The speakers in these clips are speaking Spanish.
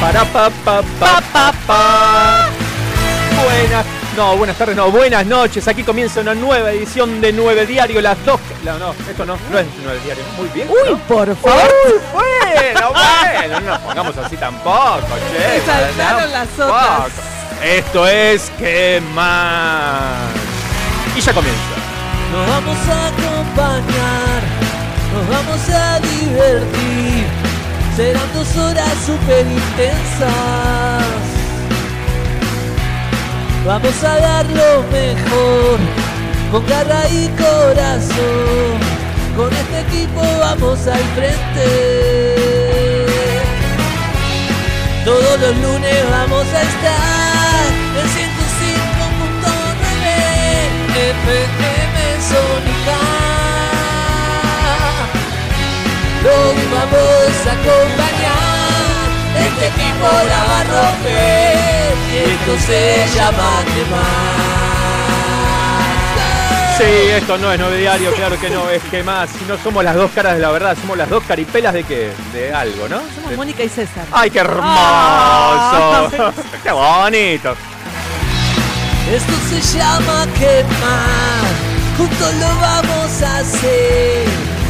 Para pa pa pa pa pa. Buenas, no, buenas tardes, no, buenas noches. Aquí comienza una nueva edición de Nueve Diario, las dos. No, no, esto no, no es Nueve Diario. Muy bien. Uy, ¿no? por favor. Uy, bueno, bueno, no nos pongamos así tampoco, che. Saltaron las otras. Esto es ¿Qué más? Y ya comienza. Nos vamos a acompañar, nos vamos a divertir. Serán dos horas súper intensas. Vamos a dar lo mejor, con garra y corazón. Con este equipo vamos al frente. Todos los lunes vamos a estar en 105.9 FM. Los vamos a acompañar, este equipo la va a romper y esto se llama quemar. Sí, esto no es Nueve Diario, claro que no, es ¿Qué más? Si no somos las dos caras de la verdad, somos las dos caripelas de qué? De algo, ¿no? Somos De- Mónica y César. ¡Ay, qué hermoso! Ah. ¡Qué bonito! Esto se llama quemar, juntos lo vamos a hacer,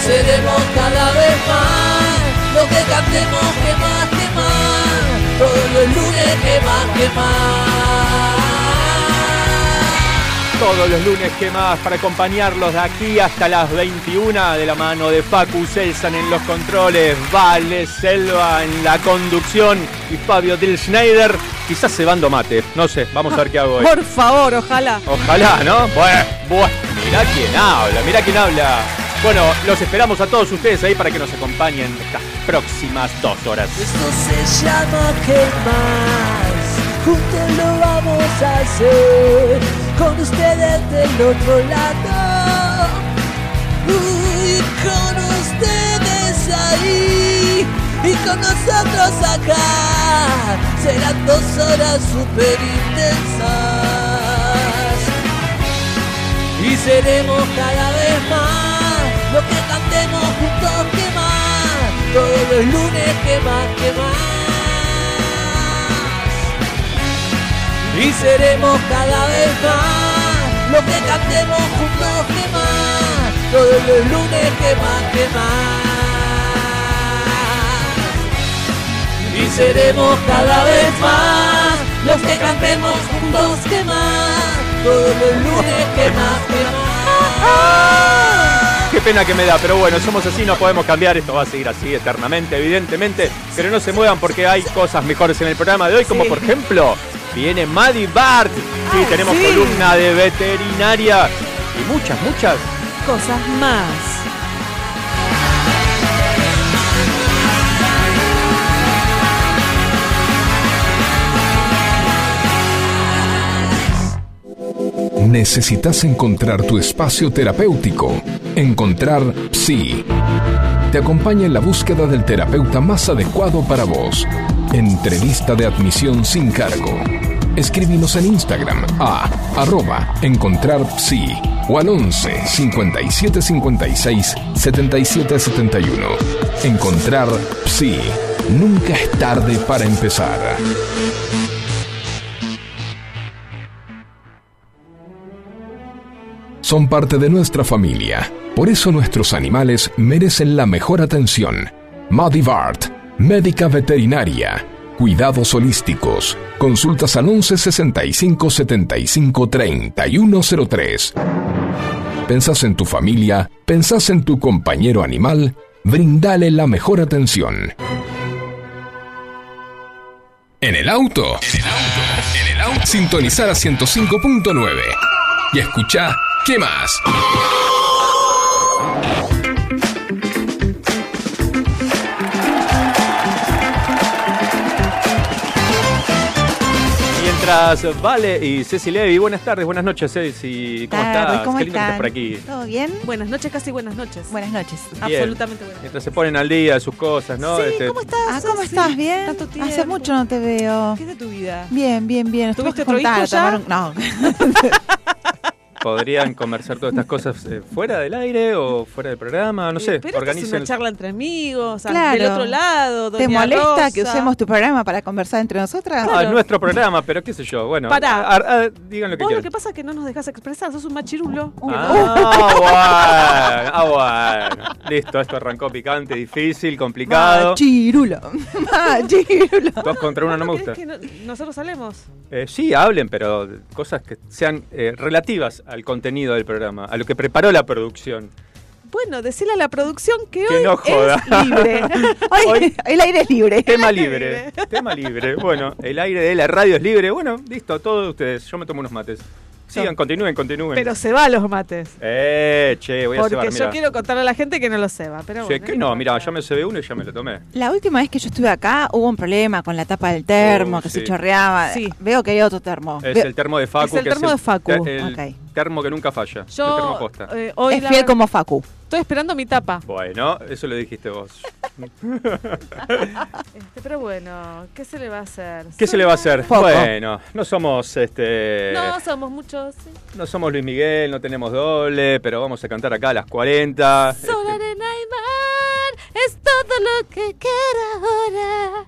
Seremos cada vez más lo que cantemos que más, que más, todos los lunes que más, que más. Todos los lunes, ¿qué más? Para acompañarlos de aquí hasta las 21 de la mano de Facu Selsan en los controles, Vale Selva en la conducción y Fabio Del Schneider, quizás cebando mate, no sé, vamos a ver qué hago hoy. Por favor, ojalá. Ojalá, ¿no? Bueno, bueno, mirá quién habla, mirá quién habla. Bueno, los esperamos a todos ustedes ahí para que nos acompañen estas próximas dos horas. Esto se llama quemar, juntos lo vamos a hacer, con ustedes del otro lado, Uy, con ustedes ahí. Y con nosotros acá, serán dos horas super intensas y seremos cada vez más lo que cantemos juntos que más. Todos los lunes que más que más y seremos cada vez más lo que cantemos juntos que más todos los lunes que más que más y seremos cada vez más los que cantemos juntos que más todos los lunes que más que más Qué pena que me da, pero bueno, somos así, no podemos cambiar, esto va a seguir así eternamente, evidentemente, pero no se muevan porque hay cosas mejores en el programa de hoy, como Sí. por ejemplo, viene Maddie Bart, sí, tenemos sí. columna de veterinaria y muchas, muchas Cosas más. Necesitas encontrar tu espacio terapéutico. Encontrar Psi. Te acompaña en la búsqueda del terapeuta más adecuado para vos. Entrevista de admisión sin cargo. Escríbenos en Instagram a arroba encontrar psi o al 11 57 56 77 71. Encontrar Psi. Nunca es tarde para empezar. Son parte de nuestra familia. Por eso nuestros animales merecen la mejor atención. Madivart, médica veterinaria. Cuidados holísticos. Consultas al 11 65 75 3103. ¿Pensás en tu familia? ¿Pensás en tu compañero animal? Brindale la mejor atención. En el auto. En el auto. En el auto. Sintonizar a 105.9. Y escucha, ¿qué más? Mientras Vale y Ceci Levi, buenas tardes, buenas noches Ceci, ¿cómo estás? ¿cómo Qué lindo que estás por aquí. ¿Todo bien? Buenas noches, casi buenas noches. Buenas noches. Bien. Absolutamente buenas Mientras se ponen al día de sus cosas, ¿no? Sí, Este, ¿cómo estás? Ah, ¿cómo estás? ¿Bien? Tanto tiempo. Hace mucho no te veo. ¿Qué es de tu vida? Bien, bien, bien. Nos ¿Tuviste tuvimos que otro juntar hijo a ya? tomar un- No. ¿Podrían conversar todas estas cosas eh, fuera del aire o fuera del programa? No sé, Eh, pero esto es organicen. una charla entre amigos, Claro. del otro lado, ¿Te molesta Rosa. que usemos tu programa para conversar entre nosotras? Ah, es nuestro programa, pero qué sé yo, bueno. Pará. a- a- digan lo que Vos lo que pasa es que no nos dejas expresar, sos un machirulo. Ah, bueno, ah, bueno. Listo, esto arrancó picante, difícil, complicado. Machirulo. Machirulo. Dos contra uno no me ¿Querés gusta. que no- nosotros hablemos? Eh, sí, hablen, pero cosas que sean eh, relativas al contenido del programa, a lo que preparó la producción. Bueno, decirle a la producción que, Que hoy no joda. es libre. Hoy, Hoy- el aire es libre. Tema libre, tema libre. Bueno, el aire de la radio es libre. Bueno, listo, todos ustedes. Yo me tomo unos mates. Sigan, continúen, continúen. pero se va a los mates. Eh, che, voy a Porque cebar, yo quiero contarle a la gente que no lo se va. Pero Che, bueno, que no, mira, ya me se ve uno y ya me lo tomé. La última vez que yo estuve acá hubo un problema con la tapa del termo Oh, que sí. se chorreaba. Sí. Veo que hay otro termo. Es Veo- el termo de Facu. Es el que termo de Facu. te- El Ok. termo que nunca falla. el Yo termo posta. eh, hoy es la fiel verdad- como Facu. Estoy esperando mi tapa. Bueno, eso lo dijiste vos. Este, pero bueno, ¿qué se le va a hacer? ¿Qué se le va a hacer? Poco. Bueno, no somos este. No, somos muchos. sí. No somos Luis Miguel, no tenemos doble, pero vamos a cantar acá a las 40. Sol, Este, arena y mar es todo lo que quiero ahora.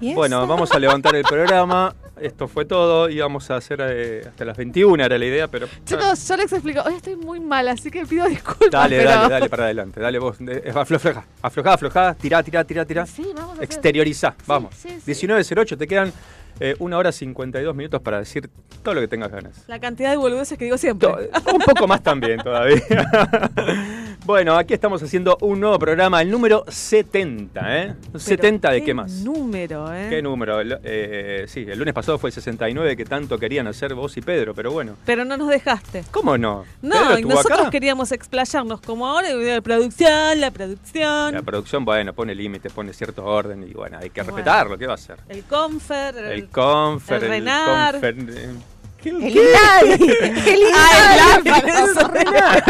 ¿Y bueno, vamos a levantar el programa. Esto fue todo. Íbamos a hacer eh, hasta las 21, era la idea, pero. Chicos, yo les explico. Hoy estoy muy mal, así que pido disculpas. Dale, pero- dale, dale para adelante. Dale vos. eh, Afloja, afloja, afloja. Tirá, tirá, tirá, tirá. Sí, vamos a hacer- Exteriorizá. Vamos. sí, sí. 19.08, te quedan eh, una hora 52 minutos para decir todo lo que tengas ganas. La cantidad de boludeces que digo siempre. To- Un poco más también todavía. bueno, aquí estamos haciendo un nuevo programa, el número 70, ¿eh? Pero 70 de qué más. número, ¿eh? ¿Qué número? El- eh, sí, el lunes pasado fue el 69 que tanto querían hacer vos y Pedro, pero bueno. Pero no nos dejaste. ¿Cómo no? No, ¿Pedro y estuvo nosotros acá? queríamos explayarnos como ahora, la producción, la producción, La producción, bueno, pone límites, pone cierto orden y bueno, hay que Bueno. respetarlo, ¿qué va a hacer? el confer, El confer, el Renar. confer- eh, ¿qué- El qué? Inadi. El Ah, el Inadi. Renar.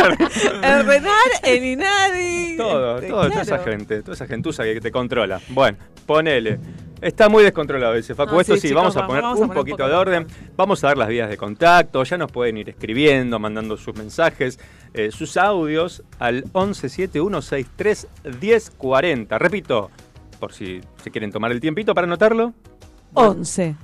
el Renar, el Inadi. Todo, Este, todo, toda esa gente, toda esa gentuza que te controla. Bueno, ponele. Está muy descontrolado ese Facu. No, Esto sí, sí, chicos, vamos a poner vamos a un poner poquito de orden. Vamos a dar las vías de contacto. Ya nos pueden ir escribiendo, mandando sus mensajes, eh, sus audios al 1171631040. Repito, por si se quieren tomar el tiempito para anotarlo. 11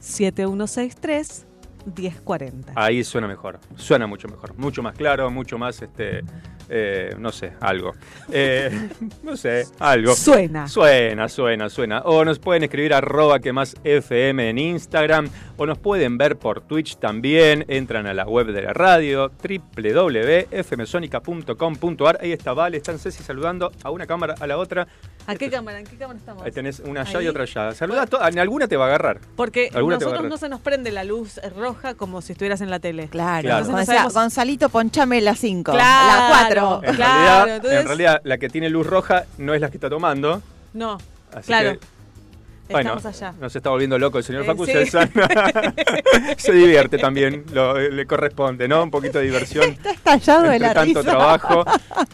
7163 1040. Ahí suena mejor, suena mucho mejor, mucho más claro, mucho más, este, eh, no sé, algo. Eh, no sé, algo. Suena. Suena, suena, suena. O nos pueden escribir arroba que más FM en Instagram. O nos pueden ver por Twitch también. Entran a la web de la radio, www.fmsonica.com.ar. Ahí está Vale, están Ceci saludando a una cámara, a la otra. ¿A qué cámara? ¿En qué cámara estamos? Ahí tenés una allá Ahí. y otra allá. Saluda a todas, en alguna te va a agarrar. Porque a nosotros agarrar. no se nos prende la luz roja como si estuvieras en la tele. Claro. Entonces no sabemos- Gonzalito, ponchame las 5. Claro. Las 4. En, Claro, realidad, entonces- en realidad, la que tiene luz roja no es la que está tomando. No, Así claro. que Bueno, Estamos allá. nos está volviendo loco el señor Eh, Facu sí. Se divierte también, lo- le corresponde, ¿no? Un poquito de diversión. Está estallado de la tanto risa. trabajo.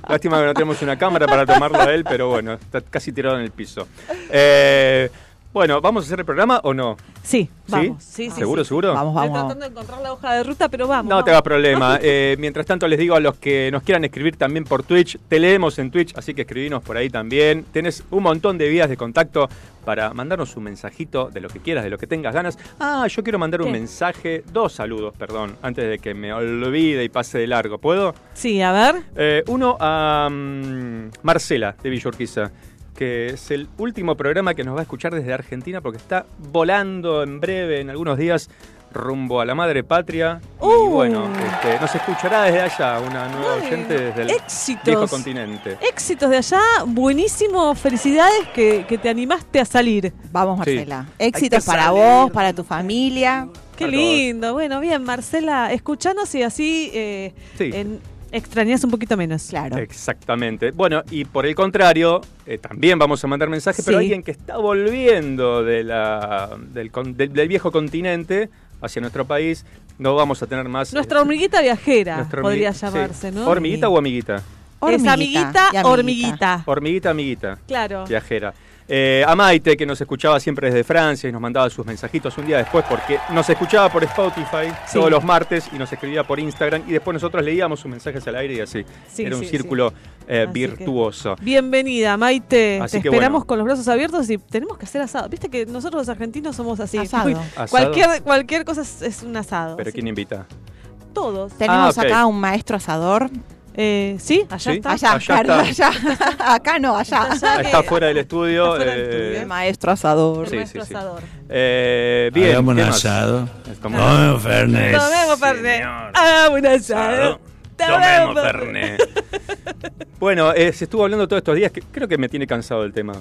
Lástima que no tenemos una cámara para tomarlo a él, pero bueno, está casi tirado en el piso. Eh, bueno, ¿vamos a hacer el programa o no? Sí, vamos. Sí, sí, ¿Seguro, sí. seguro? Vamos, Estoy vamos. tratando de encontrar la hoja de ruta, pero vamos. No te vamos. hagas problema. Eh, mientras tanto, les digo a los que nos quieran escribir también por Twitch, te leemos en Twitch, así que escribinos por ahí también. Tenés un montón de vías de contacto para mandarnos un mensajito de lo que quieras, de lo que tengas ganas. Ah, yo quiero mandar un ¿Qué? mensaje, dos saludos, perdón, antes de que me olvide y pase de largo. ¿Puedo? Sí, a ver. Eh, uno a mm, Marcela de Villorquiza. Que es el último programa que nos va a escuchar desde Argentina porque está volando en breve, en algunos días, rumbo a la madre patria. Y Uh. bueno, este, nos escuchará desde allá, una nueva Muy oyente desde el Éxitos. viejo continente. Éxitos de allá, buenísimo, felicidades que, que te animaste a salir. Vamos. Marcela. Éxitos para salir. vos, para tu familia. Qué lindo. Bueno, bien, Marcela, escuchanos y así eh, Sí. en- extrañas un poquito menos. Claro. Exactamente. Bueno, y por el contrario, eh, también vamos a mandar mensajes, pero alguien que está volviendo de la, del, del- del viejo continente hacia nuestro país, no vamos a tener más... Nuestra eh, hormiguita viajera nuestra podría sí. llamarse, ¿no? ¿Hormiguita o amiguita? Es Hormiguita amiguita, y amiguita. hormiguita. Hormiguita, amiguita. Claro. Viajera. Eh, a Maite, que nos escuchaba siempre desde Francia y nos mandaba sus mensajitos un día después, porque nos escuchaba por Spotify Sí. todos los martes y nos escribía por Instagram y después nosotros leíamos sus mensajes al aire y así. Sí, Era un sí, círculo eh, que- virtuoso. Bienvenida, Maite. Así Te que esperamos bueno. con los brazos abiertos y tenemos que hacer asado. Viste que nosotros los argentinos somos así. Asado. Cualquier, cualquier cosa es, es un asado. ¿Pero quién invita? Todos. Tenemos Ah, ok. acá un maestro asador. Eh, sí, allá Sí. está. Allá, Allá está. allá. acá no, allá. Está allá. Está que- fuera del estudio. fuera del eh, estudio. El maestro asador. El Sí, maestro sí, sí. asador. eh, bien. Hagamos un asado. Tomemos Fernet. Tomemos Fernet. señor. Ah, un asado. Tomemos Fernet. bueno, eh, se estuvo hablando todos estos días, que creo que me tiene cansado el tema.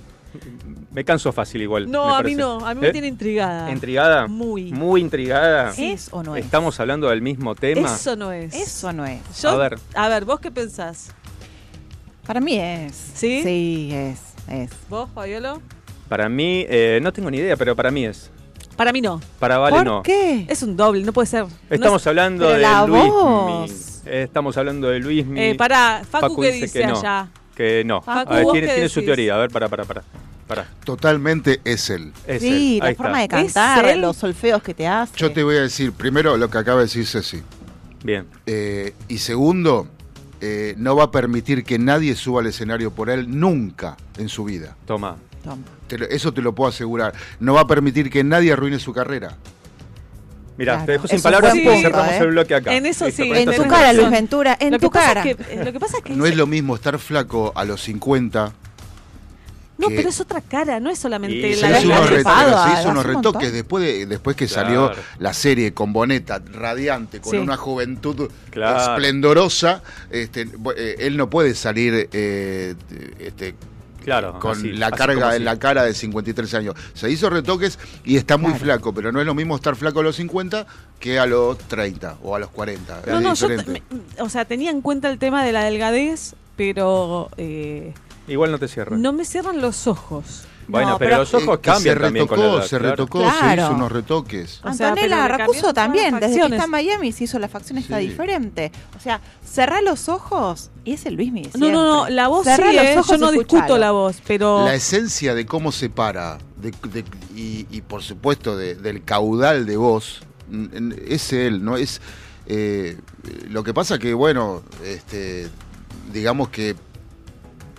Me canso fácil igual. No, me a mí no. A mí me ¿Eh? tiene intrigada. ¿Intrigada? Muy. Muy intrigada. ¿Es o no es? ¿Estamos hablando del mismo tema? Eso no es. Eso no es. Yo- A ver. A ver, ¿vos qué pensás? Para mí es. ¿Sí? Sí, es. es. ¿Vos, Fabiolo? Para mí, eh, no tengo ni idea, pero para mí es. Para mí no. Para Vale ¿Por no. qué? Es un doble, no puede ser. No Estamos hablando pero de la Luis. voz. Estamos hablando de Luis. Eh, pará, Facu, ¿qué dice, que no. allá? Que no. Facu, a ver, ¿vos tiene, qué tiene su teoría. A ver, para, para, para. Para. Totalmente es él. Es Sí, él. la Ahí forma está. de cantar, los solfeos que te hace. Yo te voy a decir primero lo que acaba de decir Ceci. Bien. Eh, y segundo, eh, no va a permitir que nadie suba al escenario por él nunca en su vida. Toma. Toma. Te lo- eso te lo puedo asegurar. No va a permitir que nadie arruine su carrera. Mira, Claro. te dejo sin palabras y punto, cerramos ¿eh? el bloque acá. En eso sí, En tu cara, razón. Ventura, en lo tu cara. Es que, lo que pasa es que No es lo mismo estar flaco a los 50. No, pero es otra cara, no es solamente Y Se la hizo la se hizo unos un retoques después, de, después que Claro. salió la serie con Boneta, radiante, con Sí. una juventud Claro. esplendorosa. Este, eh, él no puede salir eh, este, Claro. con así, la carga en así. la cara de 53 años. Se hizo retoques y está muy Claro. flaco, pero no es lo mismo estar flaco a los 50 que a los 30 o a los 40. No, es no, yo, o sea, tenía en cuenta el tema de la delgadez, pero eh, Igual no te cierra. no me cierran los ojos. Bueno, No, pero, pero- los ojos Eh, cambian se también retocó, con la edad, se claro. retocó, se Claro. hizo unos retoques. O sea, Antonella Racuso también, desde que facciones. está en Miami se hizo la facción está Sí. diferente. O sea, cerrá los ojos y es el Luis Miguel. No, no, no, la voz sí, Cerrá los eh, ojos yo no discuto la voz, pero... La esencia de cómo se para de- de- y, y, por supuesto de- del caudal de voz es él, ¿no? Es eh, lo que pasa que, bueno, este, digamos que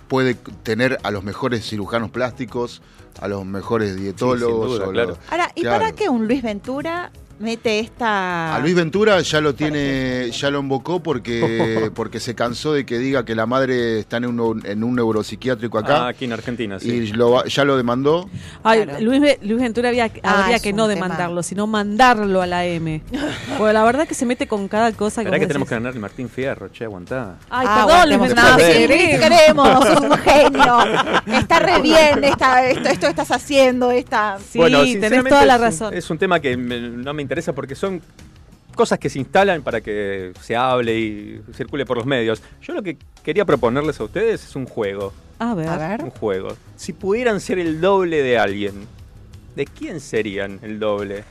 puede tener a los mejores cirujanos plásticos, a los mejores dietólogos. duda, o claro. los- Ahora, ¿y Claro. para qué un Luis Ventura mete esta. A Luis Ventura ya lo tiene, ya lo invocó porque, porque se cansó de que diga que la madre está en un, en un neuropsiquiátrico Ah, acá aquí en Argentina, sí. y lo ya lo demandó. Ay, Claro. Luis, Ve- Luis Ventura había, Ah, habría que no tema. demandarlo, sino mandarlo a la M. Porque la verdad que se mete con cada cosa que ¿Verdad que tenemos que ganar el Martín Fierro? Che, aguantá. Ay, Ah, perdón, Luis. Ventura. Sí, queremos. te queremos, sos un genio. Está re bien esta, esto, esto que estás haciendo, esta. Sí, Bueno, tenés toda la es un- razón. Es un tema que me- no me interesa porque son cosas que se instalan para que se hable y circule por los medios. Yo lo que quería proponerles a ustedes es un juego. A ver. A ver. Un juego. Si pudieran ser el doble de alguien, ¿de quién serían el doble?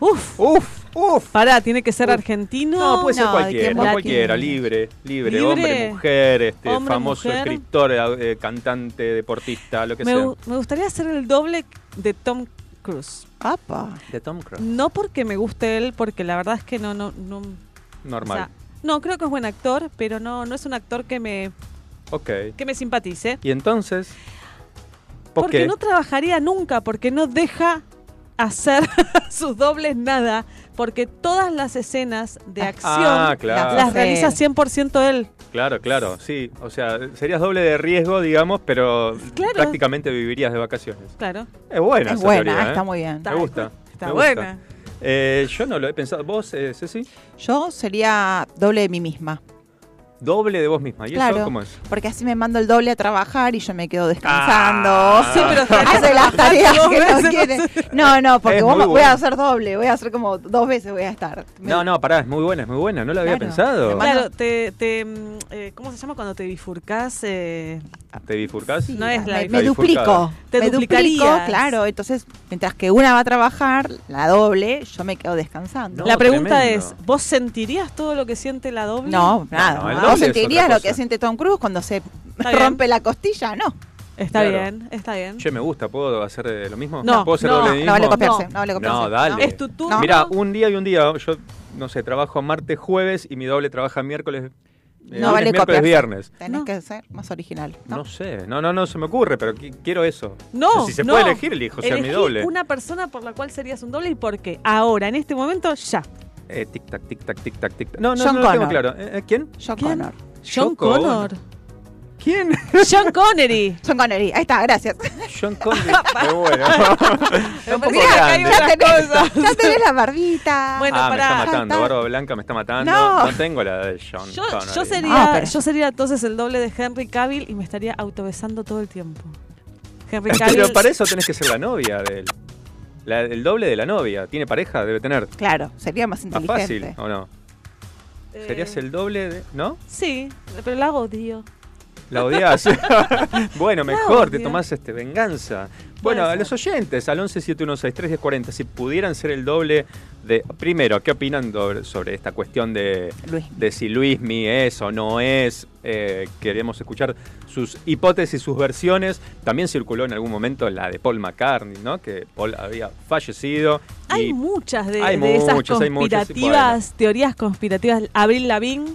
Uf. Uf, uf. Pará, tiene que ser Uf. argentino. No, puede ser no, ¿de cualquiera, cualquiera, libre, libre, Libre, hombre, mujer, este, hombre, famoso mujer. escritor, eh, cantante, deportista, lo que me, sea. me gustaría ser el doble de Tom Cruise. Apa. De Tom Cruise. No porque me guste él, porque la verdad es que no, no, no. Normal. o sea, no, creo que es buen actor, pero no, no es un actor que me, ok. que me simpatice. Y entonces, ¿por Porque qué? no trabajaría nunca, porque no deja hacer sus dobles nada, porque todas las escenas de acción Ah, claro. las Sí. realiza 100% él. Claro, claro, sí. O sea, serías doble de riesgo, digamos, pero Claro. prácticamente vivirías de vacaciones. Claro. Es buena Es esa buena, teoría, ¿eh? está muy bien. Me gusta. Está me buena. gusta. Eh, yo no lo he pensado. ¿Vos, eh, Ceci? Yo sería doble de mí misma. Doble de vos misma. ¿Y eso Claro. cómo es? Porque así me mando el doble a trabajar y yo me quedo descansando. Ah. Sí, pero hace las tareas que no veces, quiere. no. No, no, porque vos muy voy a bueno. hacer doble, voy a hacer como dos veces voy a estar. No, no, pará, es muy buena, es muy buena. No lo había Claro. pensado. Claro, te, te, mm, eh, ¿cómo se llama cuando te bifurcás? Eh, ¿Te bifurcás? Sí, No es la me, me duplico. Te me duplico, claro. Entonces, mientras que una va a trabajar, la doble, yo me quedo descansando. No, la pregunta tremendo. es, ¿vos sentirías todo lo que siente la doble? No, nada. no, el ¿Vos sentirías lo que siente Tom Cruise cuando se bien. rompe la costilla? No. Está Claro. bien, está bien. Che, me gusta, ¿puedo hacer eh, lo mismo? No, ¿Puedo hacer no, doble No vale copiarse. No. No vale copiarse. No, dale. Es tu turno. No. Mira, un día y un día. Yo, no sé, trabajo martes, jueves y mi doble trabaja miércoles, eh, No vale miércoles, copiarse. viernes. Tenés No. que ser más original. ¿no? ¿no? sé, no, no, no se me ocurre, pero qui- quiero eso. No, Si se no. puede elegir, elijo ser mi doble. una persona por la cual serías un doble y por qué. Ahora, en este momento, ya. Eh, tic tac, tic tac, tic tac, tic tac. No, no, John no lo tengo Connor. claro. Eh, eh, ¿Quién? John ¿Quién? Connor. John John Connor. ¿Quién? John Connery. John Connery. Ahí está, gracias. John Connery. Qué bueno. Está un poco Mirá, acá hay grande. Ya tenés, cosas. ya tenés la barbita. Bueno, ah, me está matando. Barba Blanca me está matando. No. No, tengo la de John Yo, Connery. yo sería, No, pero- yo sería entonces el doble de Henry Cavill y me estaría autobesando todo el tiempo. Henry Pero para eso tenés que ser la novia de él. La- el doble de la novia. ¿Tiene pareja? Debe tener. Claro, sería más Más inteligente. fácil, ¿o no? eh, Serías el doble de... ¿No? Sí, pero la odio. La odias. bueno, mejor, te tomás este, venganza. Bueno, a los oyentes, al 1171631040, si pudieran ser el doble de... Primero, ¿qué opinan sobre esta cuestión de, Luis. de si Luismi es o no es? Eh, queremos escuchar sus hipótesis, sus versiones. También circuló en algún momento la de Paul McCartney, ¿no? Que Paul había fallecido. Hay muchas de, Hay de esas muchas, hay muchas, conspirativas, teorías conspirativas. Abril Lavigne,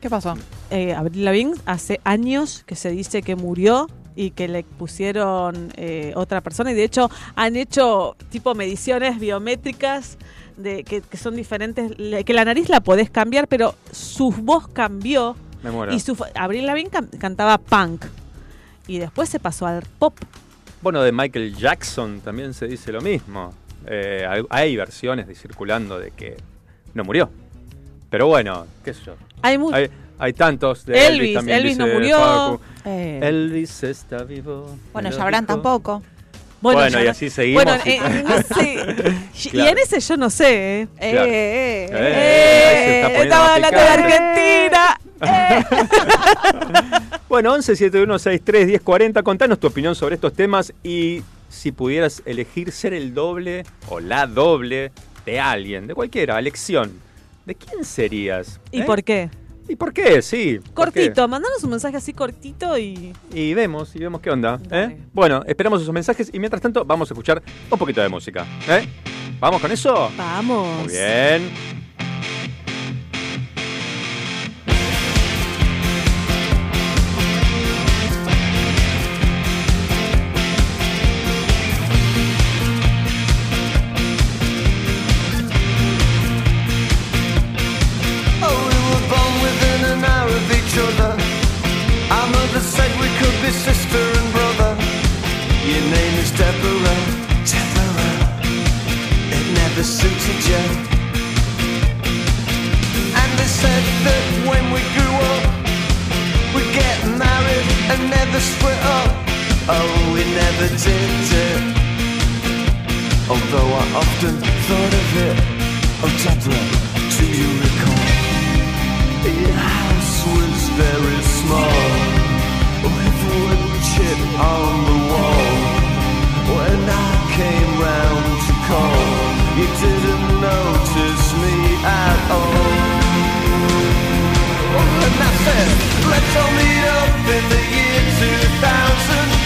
¿Qué pasó? Eh, Avril Lavigne hace años que se dice que murió y que le pusieron eh, otra persona y de hecho han hecho tipo mediciones biométricas de que, que son diferentes, que la nariz la podés cambiar, pero su voz cambió me muero. y su Avril Lavigne can- cantaba punk y después se pasó al pop. Bueno, de Michael Jackson también se dice lo mismo. Eh, hay, versiones de circulando de que no murió. Pero bueno, qué sé yo. Hay Hay, hay tantos de Elvis, Elvis, también. Elvis no murió. Eh, Elvis está vivo. bueno, dijo. tampoco. Bueno, y así seguimos. Bueno, y- en, en ese, y en ese yo no sé, ¿eh? Claro. Eh, eh, Eh, estaba hablando de. Argentina. Bueno, 1171631040, contanos tu opinión sobre estos temas y si pudieras elegir ser el doble o la doble de alguien, de cualquiera, elección. ¿De quién serías? ¿Y ¿Eh? por qué? ¿Y por qué? Sí. ¿por qué? Cortito, mandanos un mensaje así cortito y. Y vemos, y vemos qué onda. ¿eh? Bueno, esperamos esos mensajes y mientras tanto vamos a escuchar un poquito de música. ¿eh? ¿Vamos con eso? Vamos. Muy bien. Never did it. Although I often thought of it. Oh, Deborah, do you recall? Your house was very small With wood chip on the wall When I came round to call You didn't notice me at all And I said, let's all meet up in the year 2000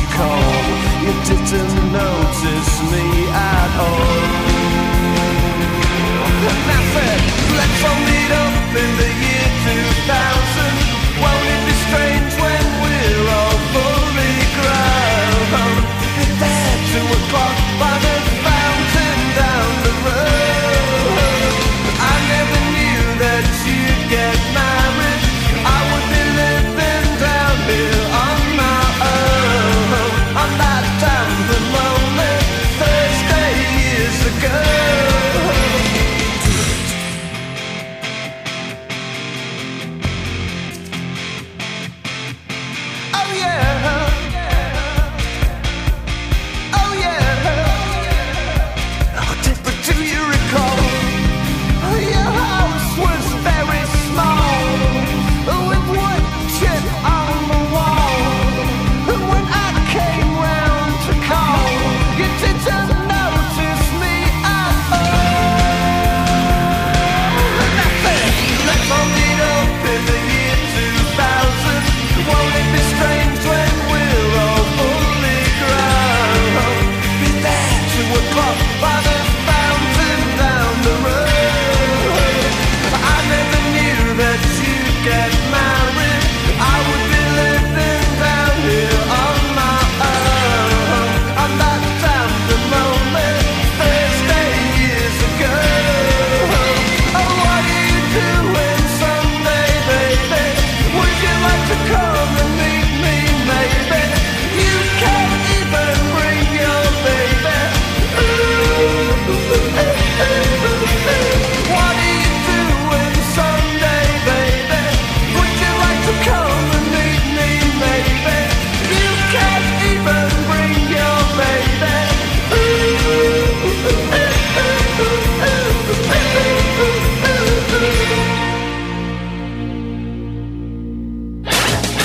you didn't notice me at all. Said, let's all meet up in the year 2000. Won't it be strange when we're all fully grown? There by the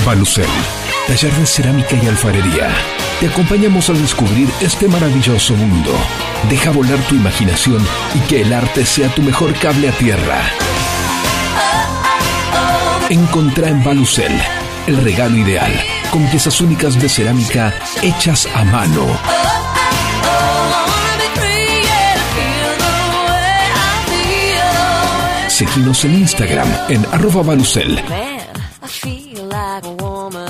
Balucel, taller de cerámica y alfarería. Te acompañamos a descubrir este maravilloso mundo. Deja volar tu imaginación y que el arte sea tu mejor cable a tierra. Encontrá en Balucel el regalo ideal, con piezas únicas de cerámica hechas a mano. Seguinos en Instagram en arroba Balucel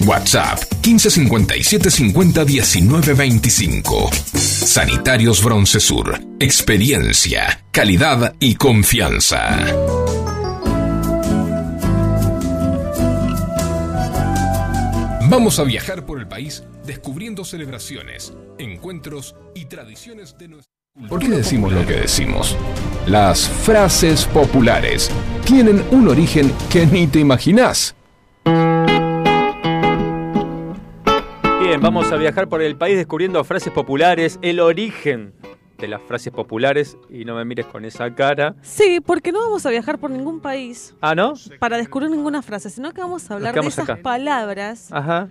WhatsApp 1557 50 19 25. Sanitarios Broncesur. Experiencia, calidad y confianza. Vamos a viajar por el país descubriendo celebraciones, encuentros y tradiciones de nuestra ¿Por qué decimos lo que decimos? Las frases populares tienen un origen que ni te imaginás. Bien, vamos a viajar por el país descubriendo frases populares, el origen de las frases populares y no me mires con esa cara. Sí, porque no vamos a viajar por ningún país Ah, ¿no? para descubrir ninguna frase, sino que vamos a hablar de esas acá. palabras Ajá.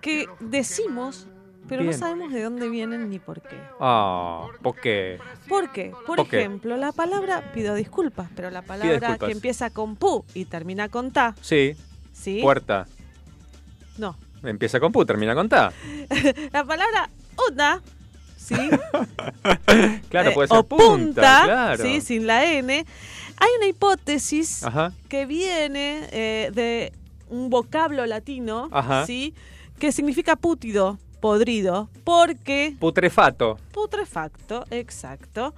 que decimos, pero Bien. no sabemos de dónde vienen ni por qué. Ah, ¿por qué? ¿Por qué? Por ¿Por qué? ejemplo, la palabra, pido disculpas, pero la palabra que empieza con pu y termina con ta, Sí, ¿sí? puerta. No, Empieza con pu, termina con ta. La palabra una, ¿sí? Claro, Eh, puede ser o punta, claro. ¿sí? Sin la N. Hay una hipótesis Ajá. que viene eh, de un vocablo latino, Ajá. ¿sí? Que significa pútido, podrido, porque Putrefato. putrefacto, exacto,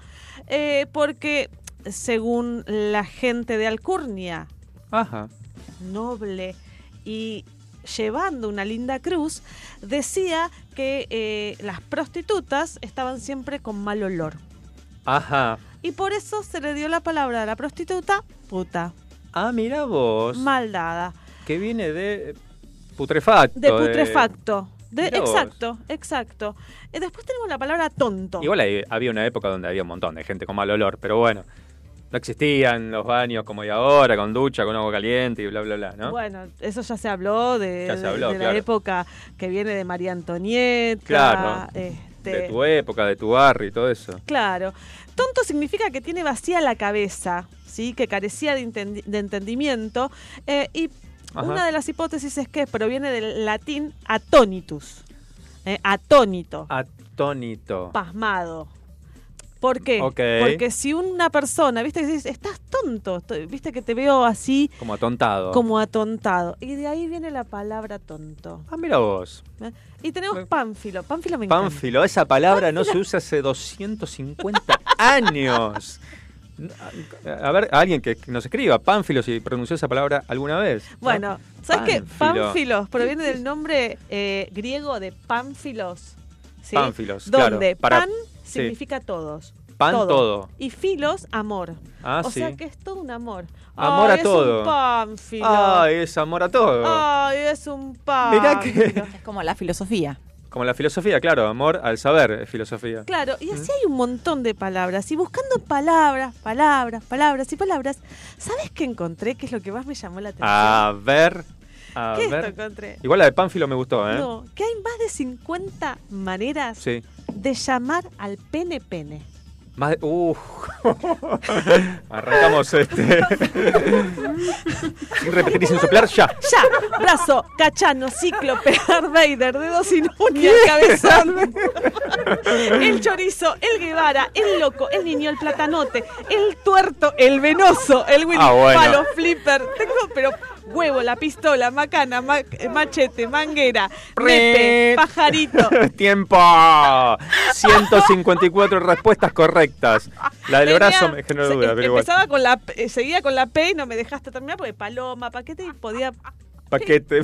eh, porque según la gente de Alcurnia, Ajá. noble y llevando una linda cruz, decía que eh, las prostitutas estaban siempre con mal olor. Ajá. Y por eso se le dio la palabra a la prostituta puta, Ah, mira vos. mal dada, Que viene de putrefacto. de putrefacto. De, Mirá vos. exacto, exacto. Eh, después tenemos la palabra tonto. Igual había una época donde había un montón de gente con mal olor, pero bueno. No existían los baños como hay ahora, con ducha, con agua caliente y bla, bla, bla, ¿no? Bueno, eso ya se habló de, Ya se de- habló, de la claro. época que viene de María Antonieta. Claro. este, De tu época, de tu barrio y todo eso. Claro. Tonto significa que tiene vacía la cabeza, ¿sí? que carecía de, entendi- de entendimiento. eh, y Ajá. una de las hipótesis es que proviene del latín atonitus. eh, atónito, Atónito. pasmado. ¿Por qué? Porque si una persona, viste, que dices, estás tonto, viste que te veo así Como atontado. como atontado. Y de ahí viene la palabra tonto. Ah, mira vos. ¿eh? Y tenemos pánfilo. Pánfilo me encanta. Pánfilo, esa palabra no se usa hace 250 años. A ver, alguien que nos escriba, Pánfilo, si pronunció esa palabra alguna vez. ¿no? Bueno, ¿sabes qué? Pánfilo. Pánfilos proviene del nombre eh, griego de pánfilos. ¿sí? Pánfilos, claro, Donde para- pan sí. significa todos. Pan todo. Y filos, amor. Ah, o sí. sea que es todo un amor. Amor Ay, a es todo. un pánfilo. Ay, es amor a todo. Ay, es un pánfilo. Mirá que. Es como la filosofía. Como la filosofía, claro, amor al saber es filosofía. Claro, y así hay un montón de palabras. Y buscando palabras, palabras, palabras y palabras, ¿sabes qué encontré? ¿Qué es lo que más me llamó la atención? A ver. A ¿Qué ver. esto encontré? Igual la de Pánfilo me gustó, ¿eh? No, que hay más de 50 maneras Sí. de llamar al pene pene. Más de. Uf. Arrancamos este. sin repetir y sin soplar, ya. Ya, brazo, cachano, cíclope, Darth Vader, dedo sin uña, cabezón. el chorizo, el Guevara, el loco, el niño, el platanote, el tuerto, el venoso, el Willy Ah, bueno. Palo, flipper. Tengo, pero huevo, la pistola, macana, ma- machete, manguera, nepe, pajarito. ¡Tiempo! 154 respuestas correctas. La del Tenía- brazo me generó duda, pero igual. Empezaba con la eh, seguía con la P y no me dejaste terminar porque paloma, paquete y podía Paquete.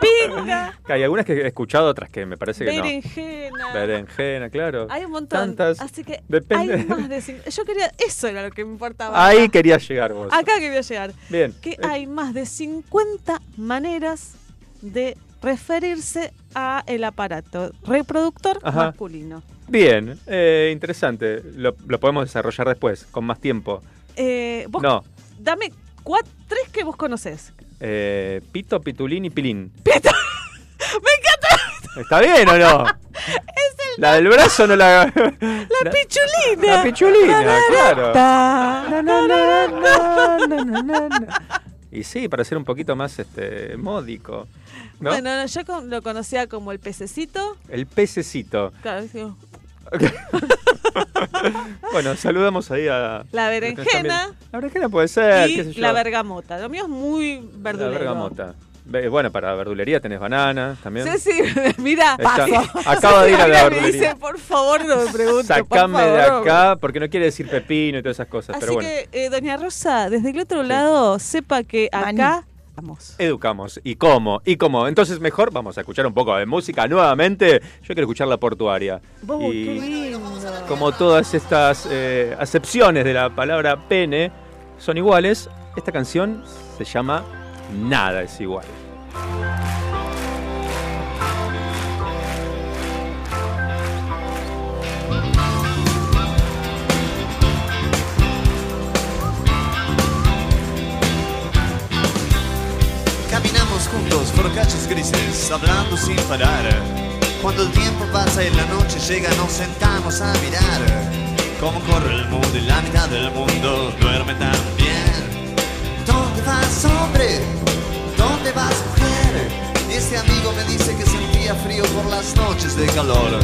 pinga, Hay algunas que he escuchado, otras que me parece que no. berenjena. Berenjena, claro. Hay un montón. Tantas. Así que Depende. hay más de Yo quería, eso era lo que me importaba. Ahí querías llegar vos. Acá quería llegar. Bien. Que Eh, hay más de 50 maneras de referirse a el aparato reproductor Ajá. masculino. Bien, eh, interesante. Lo, lo podemos desarrollar después, con más tiempo. Eh, vos No. dame cuatro, tres que vos conocés. Eh, pito, pitulín y pilín. ¡Pito! ¡Me encanta! ¿Está bien o no? es el... La del brazo no la... la... La, pichulina. La pichulina, claro. Y sí, para ser un poquito más este, módico. ¿no? Bueno, no, yo lo conocía como el pececito. El pececito. Claro, Bueno, saludamos ahí a. la berenjena La berenjena puede ser, y qué sé yo. la bergamota. Lo mío es muy La verdulero. bergamota. Ve- Bueno, para verdulería tenés banana también. Sí, sí, mira. Está- acaba de ir a la me verdulería. dice, por favor, no me pregunte. Sacame por de acá, porque no quiere decir pepino y todas esas cosas. Así pero bueno, que, eh, doña Rosa, desde el otro lado, sepa que Maní. acá Educamos. ¿Y cómo? ¿Y cómo? Entonces, mejor vamos a escuchar un poco de música nuevamente. Yo quiero escuchar la portuaria. Oh, qué y lindo. como todas estas eh, acepciones de la palabra pene son iguales, esta canción se llama Nada es igual. Juntos por calles grises, hablando sin parar. Cuando el tiempo pasa y la noche llega, nos sentamos a mirar cómo corre el mundo y la mitad del mundo duerme también. ¿Dónde vas, hombre? ¿Dónde vas, mujer? Y este amigo me dice que sentía frío por las noches de calor.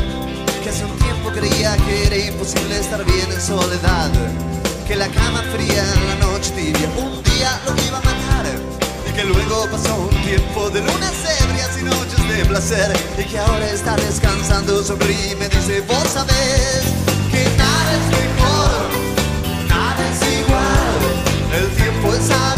Que hace un tiempo creía que era imposible estar bien en soledad. Que la cama fría en la noche tibia un Pasó un tiempo de lunas ebrias y noches de placer. Y que ahora está descansando sobre y me dice, vos sabés que nada es mejor, nada es igual. El tiempo es algo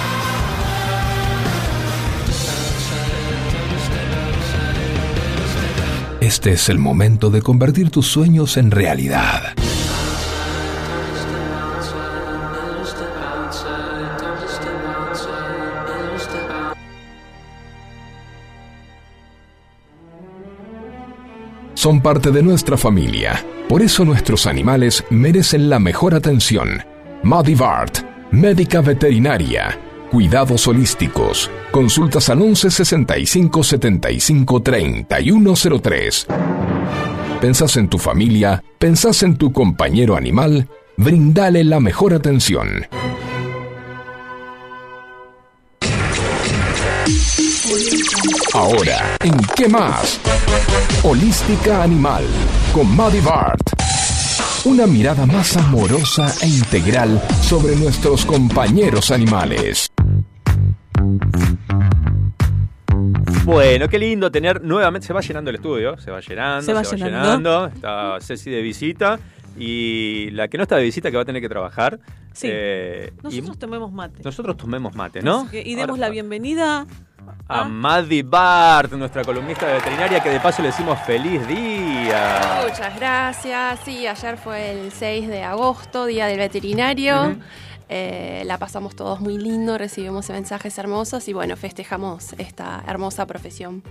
Este es el momento de convertir tus sueños en realidad. Son parte de nuestra familia. Por eso nuestros animales merecen la mejor atención. Madivart, médica veterinaria. Cuidados holísticos. Consultas al 11 65 75 3103. ¿Pensás en tu familia? ¿Pensás en tu compañero animal? Brindale la mejor atención. Ahora, ¿en qué más? Holística Animal, con Maddie Bart. Una mirada más amorosa e integral sobre nuestros compañeros animales. Bueno, qué lindo tener nuevamente. Se va llenando el estudio, se va llenando, Se va llenando. Está Ceci de visita y la que no está de visita que va a tener que trabajar. Sí. eh, y Nosotros tomemos mate. nosotros tomemos mate, ¿no? Que- y demos Ahora- la bienvenida a Maddie Bart, nuestra columnista de veterinaria, que de paso le decimos feliz día. Muchas gracias. Sí, ayer fue el 6 de agosto, Día del Veterinario. Ujú. Eh, la pasamos todos muy lindo, recibimos mensajes hermosos y bueno, festejamos esta hermosa profesión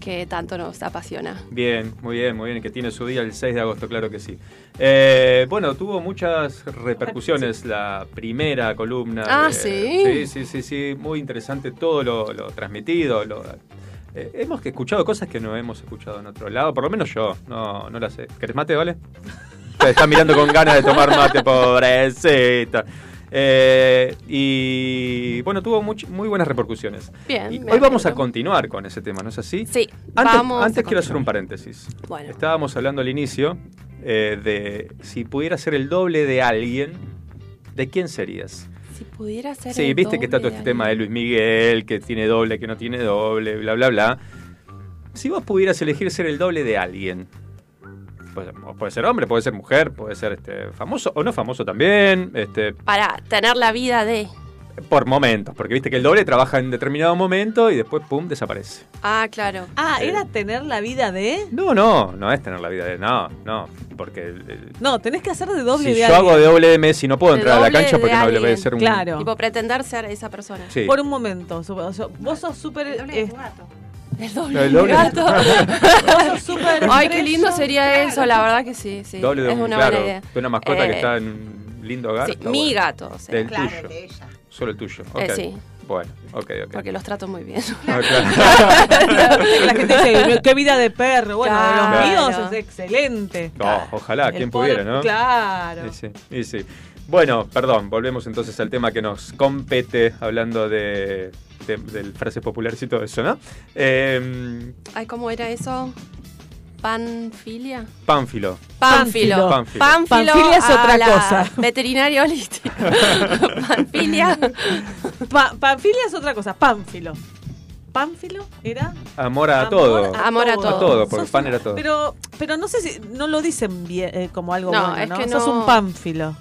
que tanto nos apasiona. Bien, muy bien, muy bien, que tiene su día el 6 de agosto, claro que sí. Eh, bueno, tuvo muchas repercusiones la primera columna. Ah, de- ¿sí? Sí, sí, sí, sí, muy interesante todo lo, lo transmitido. lo- eh, hemos escuchado cosas que no hemos escuchado en otro lado, por lo menos yo, no, no las sé. ¿Querés mate, vale? Te está mirando con ganas de tomar mate, pobrecita. Eh, y bueno, tuvo muy buenas repercusiones. Bien, Y hoy vamos a continuar con ese tema, ¿no es así? Sí, Antes, vamos. antes quiero hacer un paréntesis. Bueno. Estábamos hablando al inicio eh, de si pudieras ser el doble de alguien, ¿de quién serías? Si pudiera ser. Sí, el viste que está todo este de tema de Luis Miguel, que tiene doble, que no tiene doble, bla, bla, bla. Si vos pudieras elegir ser el doble de alguien, puede, puede ser hombre, puede ser mujer, puede ser este, famoso o no famoso también, este, Para tener la vida de. por momentos, porque viste que el doble trabaja en determinado momento y después, pum, desaparece. Ah, claro. Ah, Eh. ¿era tener la vida de...? No, no, no es tener la vida de... No, no, porque el- No, tenés que hacer de doble si de yo alguien. hago de doble de Messi no puedo De entrar a la doble cancha de porque no le voy a alguien. hacer un... Claro. Tipo, pretender ser esa persona. Sí. Por un momento. su- o sea, Vos sos súper... eh, El doble, El doble. gato. Ay, qué lindo sería eso, la verdad que sí, sí. Doble de es un- una claro, buena idea. de una mascota que Eh, está en un lindo hogar. Sí, mi bueno. gato, o sea, Del Claro, tuyo. de ella. Solo el tuyo. Eh, ok. sí. Bueno, ok, ok. porque los trato muy bien. Ah. La gente dice, qué vida de perro. Bueno, de Claro. los míos es excelente. No, ojalá, El quien pudiera, ¿no? Claro. Y sí, y sí. Bueno, perdón, volvemos entonces al tema que nos compete, hablando de, de, del frases populares y todo eso, ¿no? Eh, Ay, ¿cómo era eso? Panfilia. Pánfilo. Pánfilo. Pánfilo. Es a otra la cosa. Veterinario holístico. Panfilia. Pa- Panfilia es otra cosa. Pánfilo. ¿Pánfilo era? Amor a Amor todo. a Amor a A todo. todo, porque Sos pan era todo. Pero, pero no sé si no lo dicen bien, eh, como algo No, bueno, es ¿no? que Sos no. un pánfilo.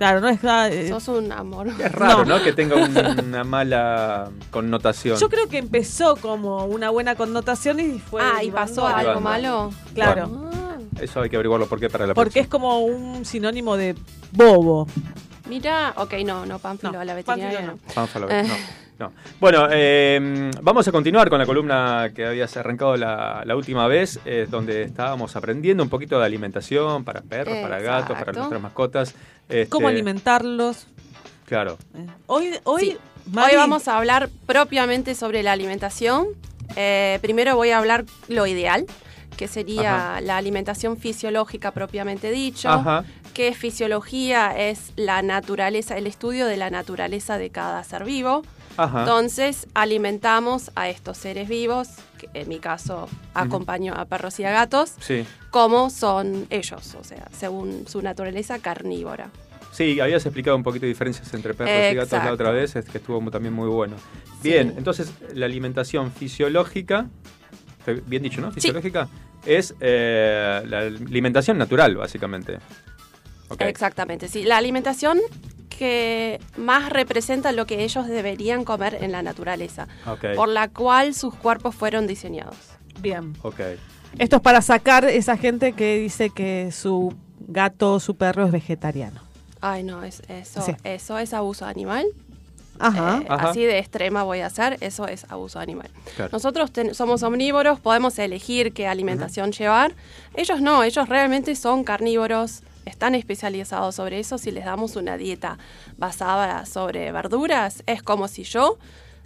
Claro, no es nada, eh, Sos un amor. Es raro, No. ¿no? Que tenga un- una mala connotación. Yo creo que empezó como una buena connotación y fue. Ah, y derivando pasó a- algo Derivando. malo. Claro. Ah, Eso hay que averiguarlo por qué para la Porque es próxima. como un sinónimo de bobo. Mira, ok, no, no, Pánfilo, No, a la veterinaria Pánfilo no. Pánfalo, Eh. no, no. Bueno, eh, vamos a continuar con la columna que habías arrancado la, la última vez, eh, donde estábamos aprendiendo un poquito de alimentación para perros, para gatos, para nuestras mascotas. Este, Cómo alimentarlos. Claro. Eh, Hoy, hoy, Sí. Mari- Hoy vamos a hablar propiamente sobre la alimentación. Eh, primero voy a hablar lo ideal, que sería la alimentación fisiológica propiamente dicho. Ajá. que es fisiología, es la naturaleza, el estudio de la naturaleza de cada ser vivo. Ajá. Entonces alimentamos a estos seres vivos, que en mi caso acompaño a perros y a gatos, Sí. como son ellos, o sea, según su naturaleza carnívora. Sí, habías explicado un poquito de diferencias entre perros y gatos la otra vez, es que estuvo también muy bueno. Bien, Sí. entonces la alimentación fisiológica, ¿fue bien dicho, ¿no? Fisiológica, es eh, la alimentación natural, básicamente. Exactamente, sí. La alimentación que más representa lo que ellos deberían comer en la naturaleza, por la cual sus cuerpos fueron diseñados. Bien. Ok. Esto es para sacar esa gente que dice que su gato o su perro es vegetariano. Ay, no, es, eso, Sí. eso es abuso animal. Ajá. Eh, Ajá. Así de extrema voy a hacer, eso es abuso animal. Claro. Nosotros ten- somos omnívoros, podemos elegir qué alimentación llevar. Ellos no, ellos realmente son carnívoros, están especializados sobre eso. Si les damos una dieta basada sobre verduras, es como si yo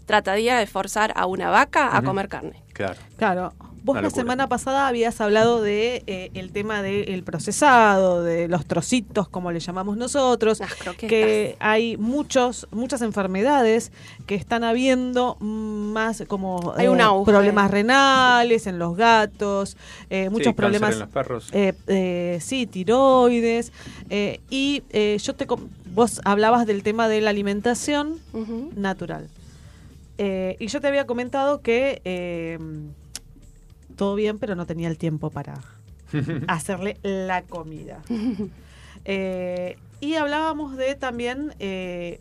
trataría de forzar a una vaca a comer carne. Claro. Claro. Vos la semana pasada habías hablado de eh, el tema del procesado, de los trocitos, como le llamamos nosotros, Las croquetas. que hay muchos, muchas enfermedades que están habiendo más como Hay un auge. problemas renales en los gatos, eh, Sí, muchos cáncer problemas en los perros. eh, eh, sí, tiroides. eh, y eh, yo te vos hablabas del tema de la alimentación natural. Eh, y yo te había comentado que eh, todo bien, pero no tenía el tiempo para hacerle la comida. Eh, y hablábamos de también eh,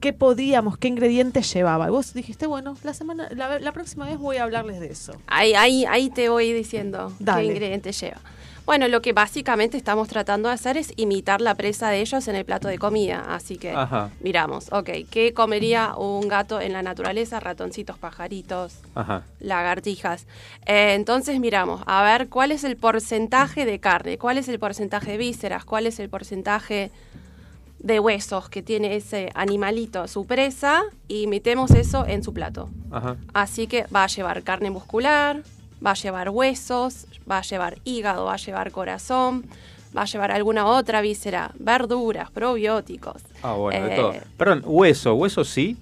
qué podíamos, qué ingredientes llevaba. Y vos dijiste, bueno, la semana, la, la próxima vez voy a hablarles de eso. Ahí, ahí, ahí te voy diciendo Dale. qué ingredientes lleva. Bueno, lo que básicamente estamos tratando de hacer es imitar la presa de ellos en el plato de comida. Así que Ajá. miramos, ok, ¿qué comería un gato en la naturaleza? Ratoncitos, pajaritos, Ajá. lagartijas. Eh, entonces miramos, a ver cuál es el porcentaje de carne, cuál es el porcentaje de vísceras, cuál es el porcentaje de huesos que tiene ese animalito, su presa, y metemos eso en su plato. Ajá. Así que va a llevar carne muscular, va a llevar huesos, va a llevar hígado, va a llevar corazón, va a llevar alguna otra víscera, verduras, probióticos. Ah, bueno, de Eh, todo. Perdón, hueso, hueso sí.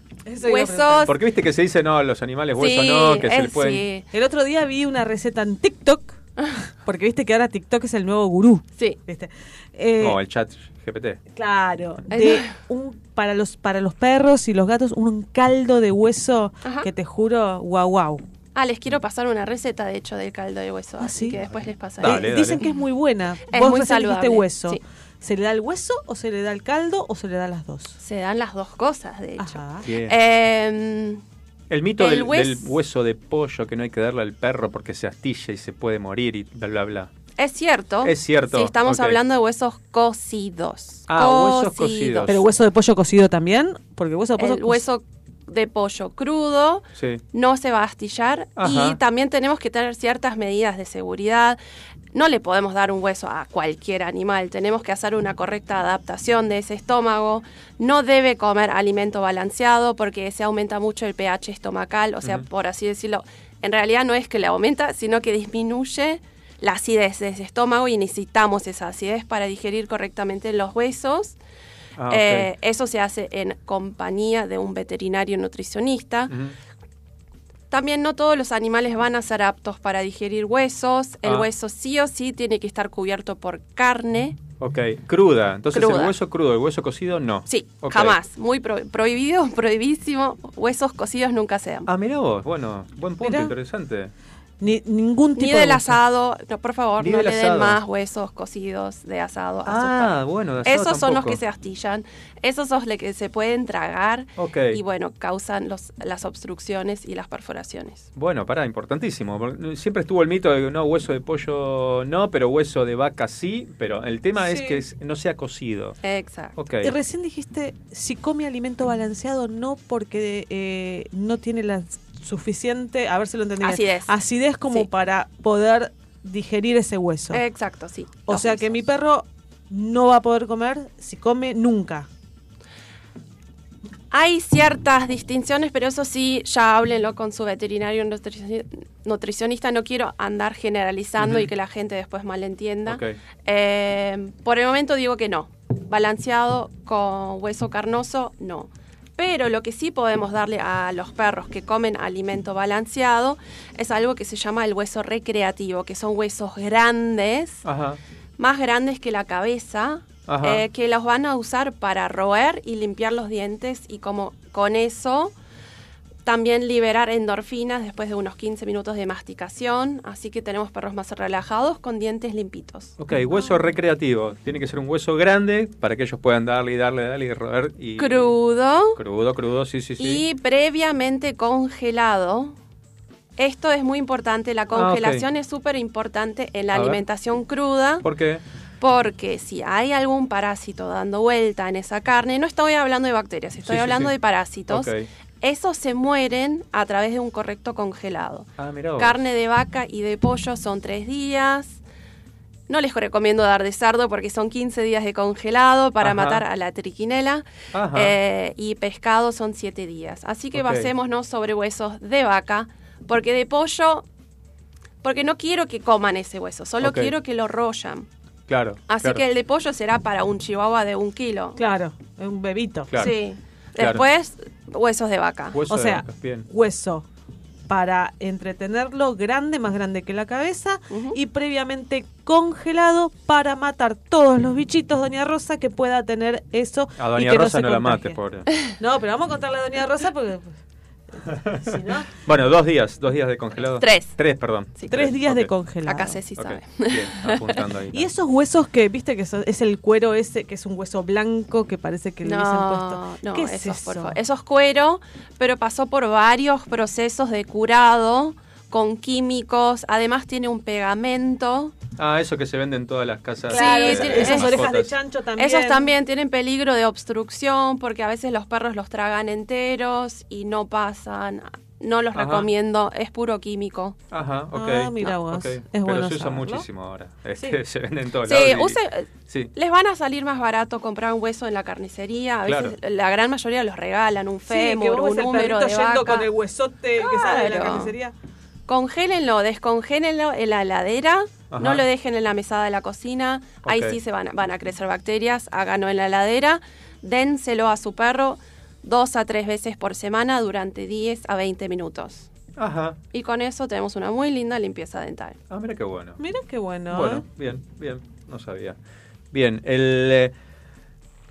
Huesos, Porque viste que se dice, no, los animales huesos sí, no, que se eh, le pueden... sí. El otro día vi una receta en TikTok Porque viste que ahora TikTok es el nuevo gurú. Sí. ¿viste? Eh, No, el chat GPT. Claro, de un para los para los perros y los gatos un caldo de hueso Ajá. que te juro, guau guau. Ah, les quiero pasar una receta, de hecho, del caldo de hueso. ¿Ah, así sí? que después les pasaré. Dale, Eh, dale. Dicen que es muy buena. Es Vos muy saludable, hueso. sí. ¿Se le da el hueso o se le da el caldo o se le da las dos? Se dan las dos cosas, de hecho. Ajá. Eh, El mito el del, hues- del hueso de pollo que no hay que darle al perro porque se astilla y se puede morir y bla, bla, bla. es cierto. Es cierto, Si estamos hablando de huesos cocidos. Ah, huesos cocidos. Pero hueso de pollo cocido también, porque hueso de pollo El hueso de pollo crudo Sí. no se va a astillar Ajá. y también tenemos que tener ciertas medidas de seguridad. No le podemos dar un hueso a cualquier animal, tenemos que hacer una correcta adaptación de ese estómago. No debe comer alimento balanceado porque se aumenta mucho el pH estomacal, o sea, por así decirlo, en realidad no es que le aumenta, sino que disminuye la acidez de ese estómago y necesitamos esa acidez para digerir correctamente los huesos. Ah. Eh, eso se hace en compañía de un veterinario nutricionista. También no todos los animales van a ser aptos para digerir huesos. El Ah. hueso sí o sí tiene que estar cubierto por carne. Ok, cruda. Entonces el hueso crudo, el hueso cocido, no. Sí, jamás. Muy pro- prohibido, prohibísimo. Huesos cocidos nunca sean. Ah, mirá vos. Bueno, buen punto, Mirá. interesante. Ni, ningún tipo Ni de del asado, no, por favor, Ni no del le den más huesos cocidos de asado Ah, bueno, de asado Esos son los que se astillan, esos son los que se pueden tragar y bueno, causan los, las obstrucciones y las perforaciones. Bueno, pará, importantísimo. porque Siempre estuvo el mito de que no, hueso de pollo no, pero hueso de vaca sí. Pero el tema es que es- no sea cocido. Exacto. Y recién dijiste, si come alimento balanceado, no porque eh, no tiene la suficiente, a ver si lo entendí bien, Acidez. acidez como Sí. para poder digerir ese hueso. Exacto, sí. o sea que mi perro no va a poder comer si come nunca. Hay ciertas distinciones, pero eso sí, ya háblenlo con su veterinario nutrici- nutricionista. No quiero andar generalizando y que la gente después malentienda. Ok. Eh, por el momento digo que no. Balanceado con hueso carnoso, no. Pero lo que sí podemos darle a los perros que comen alimento balanceado es algo que se llama el hueso recreativo, que son huesos grandes, Ajá. más grandes que la cabeza, eh, que los van a usar para roer y limpiar los dientes y como con eso también liberar endorfinas después de unos 15 minutos de masticación, así que tenemos perros más relajados con dientes limpitos. Ok, hueso recreativo. Tiene que ser un hueso grande para que ellos puedan darle y darle, darle y roer. Y, Crudo Crudo, crudo, sí, sí, sí. y previamente congelado. Esto es muy importante, la Ah, congelación es súper importante en la A ver. alimentación cruda. ¿Por qué? Porque si hay algún parásito dando vuelta en esa carne, no estoy hablando de bacterias, estoy Sí, hablando sí. de parásitos, Ok. Esos se mueren a través de un correcto congelado. Ah, mirá vos. Carne de vaca y de pollo son tres días. No les recomiendo dar de cerdo porque son 15 días de congelado para Ajá. matar a la triquinela. Ajá. Eh, y pescado son 7 días. Así que Ok. basémonos sobre huesos de vaca, porque de pollo, porque no quiero que coman ese hueso, solo quiero que lo rollan. Claro. Así claro. que el de pollo será para un chihuahua de un kilo. Claro, es un bebito. Claro. Sí. Claro. Huesos de vaca. Hueso o sea, vaca, bien. hueso para entretenerlo grande, más grande que la cabeza, y previamente congelado para matar todos los bichitos, doña Rosa, que pueda tener eso. A y Doña que Rosa se no, la mate, pobre. No, pero vamos a contarle a doña Rosa porque pues, si no, Bueno, dos días, dos días de congelado. Tres. Tres, perdón. Sí. tres días de congelado. Acá Ceci Ok, sabe. Bien, apuntando ahí. Y esos huesos que, viste, que es el cuero ese, que es un hueso blanco que parece que le hubiesen No, puesto. no, ¿Qué es eso, por eso? favor. Eso es cuero, pero pasó por varios procesos de curado con químicos. Además tiene un pegamento. Ah, eso que se vende en todas las casas. Claro, de- esas es- orejas de chancho también. Esos también tienen peligro de obstrucción porque a veces los perros los tragan enteros y no pasan. No los Ajá. recomiendo, es puro químico. Ajá, ok. Ah, mira vos. ok. Es Pero bueno se usa saberlo. muchísimo ahora. Es Sí. que se vende en todos Sí, lados. y- use- Sí. les van a salir más barato comprar un hueso en la carnicería. A veces la gran mayoría los regalan, un Sí, que fémur, vos un número de perrito yendo vaca. con el huesote que sale de la Claro. carnicería. Congélenlo, descongélenlo en la heladera, Ajá. no lo dejen en la mesada de la cocina, ahí sí se van, a- van a crecer bacterias, háganlo en la heladera, dénselo a su perro dos a tres veces por semana durante 10 a 20 minutos. Ajá. Y con eso tenemos una muy linda limpieza dental. Ah, mira qué bueno. Mira qué bueno. Bueno, ¿eh? bien, bien, no sabía. Bien, el eh,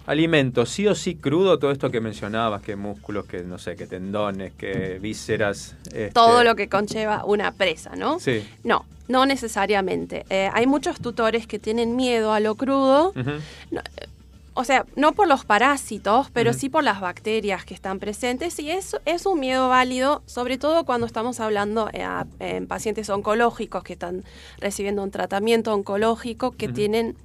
alimento, sí o sí crudo, todo esto que mencionabas, que músculos, que no sé, que tendones, que vísceras. este, Todo lo que conlleva una presa, ¿no? Sí. No, no necesariamente. Eh, hay muchos tutores que tienen miedo a lo crudo. No, eh, o sea, no por los parásitos, pero sí por las bacterias que están presentes. Y eso es un miedo válido, sobre todo cuando estamos hablando eh, a- en pacientes oncológicos que están recibiendo un tratamiento oncológico que tienen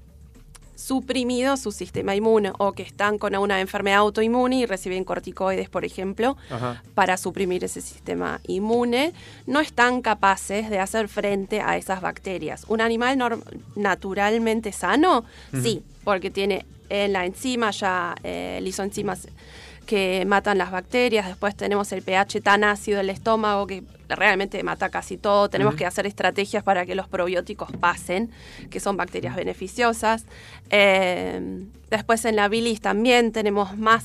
suprimido su sistema inmune o que están con una enfermedad autoinmune y reciben corticoides, por ejemplo, Ajá. para suprimir ese sistema inmune, no están capaces de hacer frente a esas bacterias. Un animal naturalmente sano, sí, porque tiene en la enzima ya eh, lisoenzimas que matan las bacterias, después tenemos el pH tan ácido del estómago que realmente mata casi todo, tenemos que hacer estrategias para que los probióticos pasen, que son bacterias beneficiosas. Eh, después en la bilis también tenemos más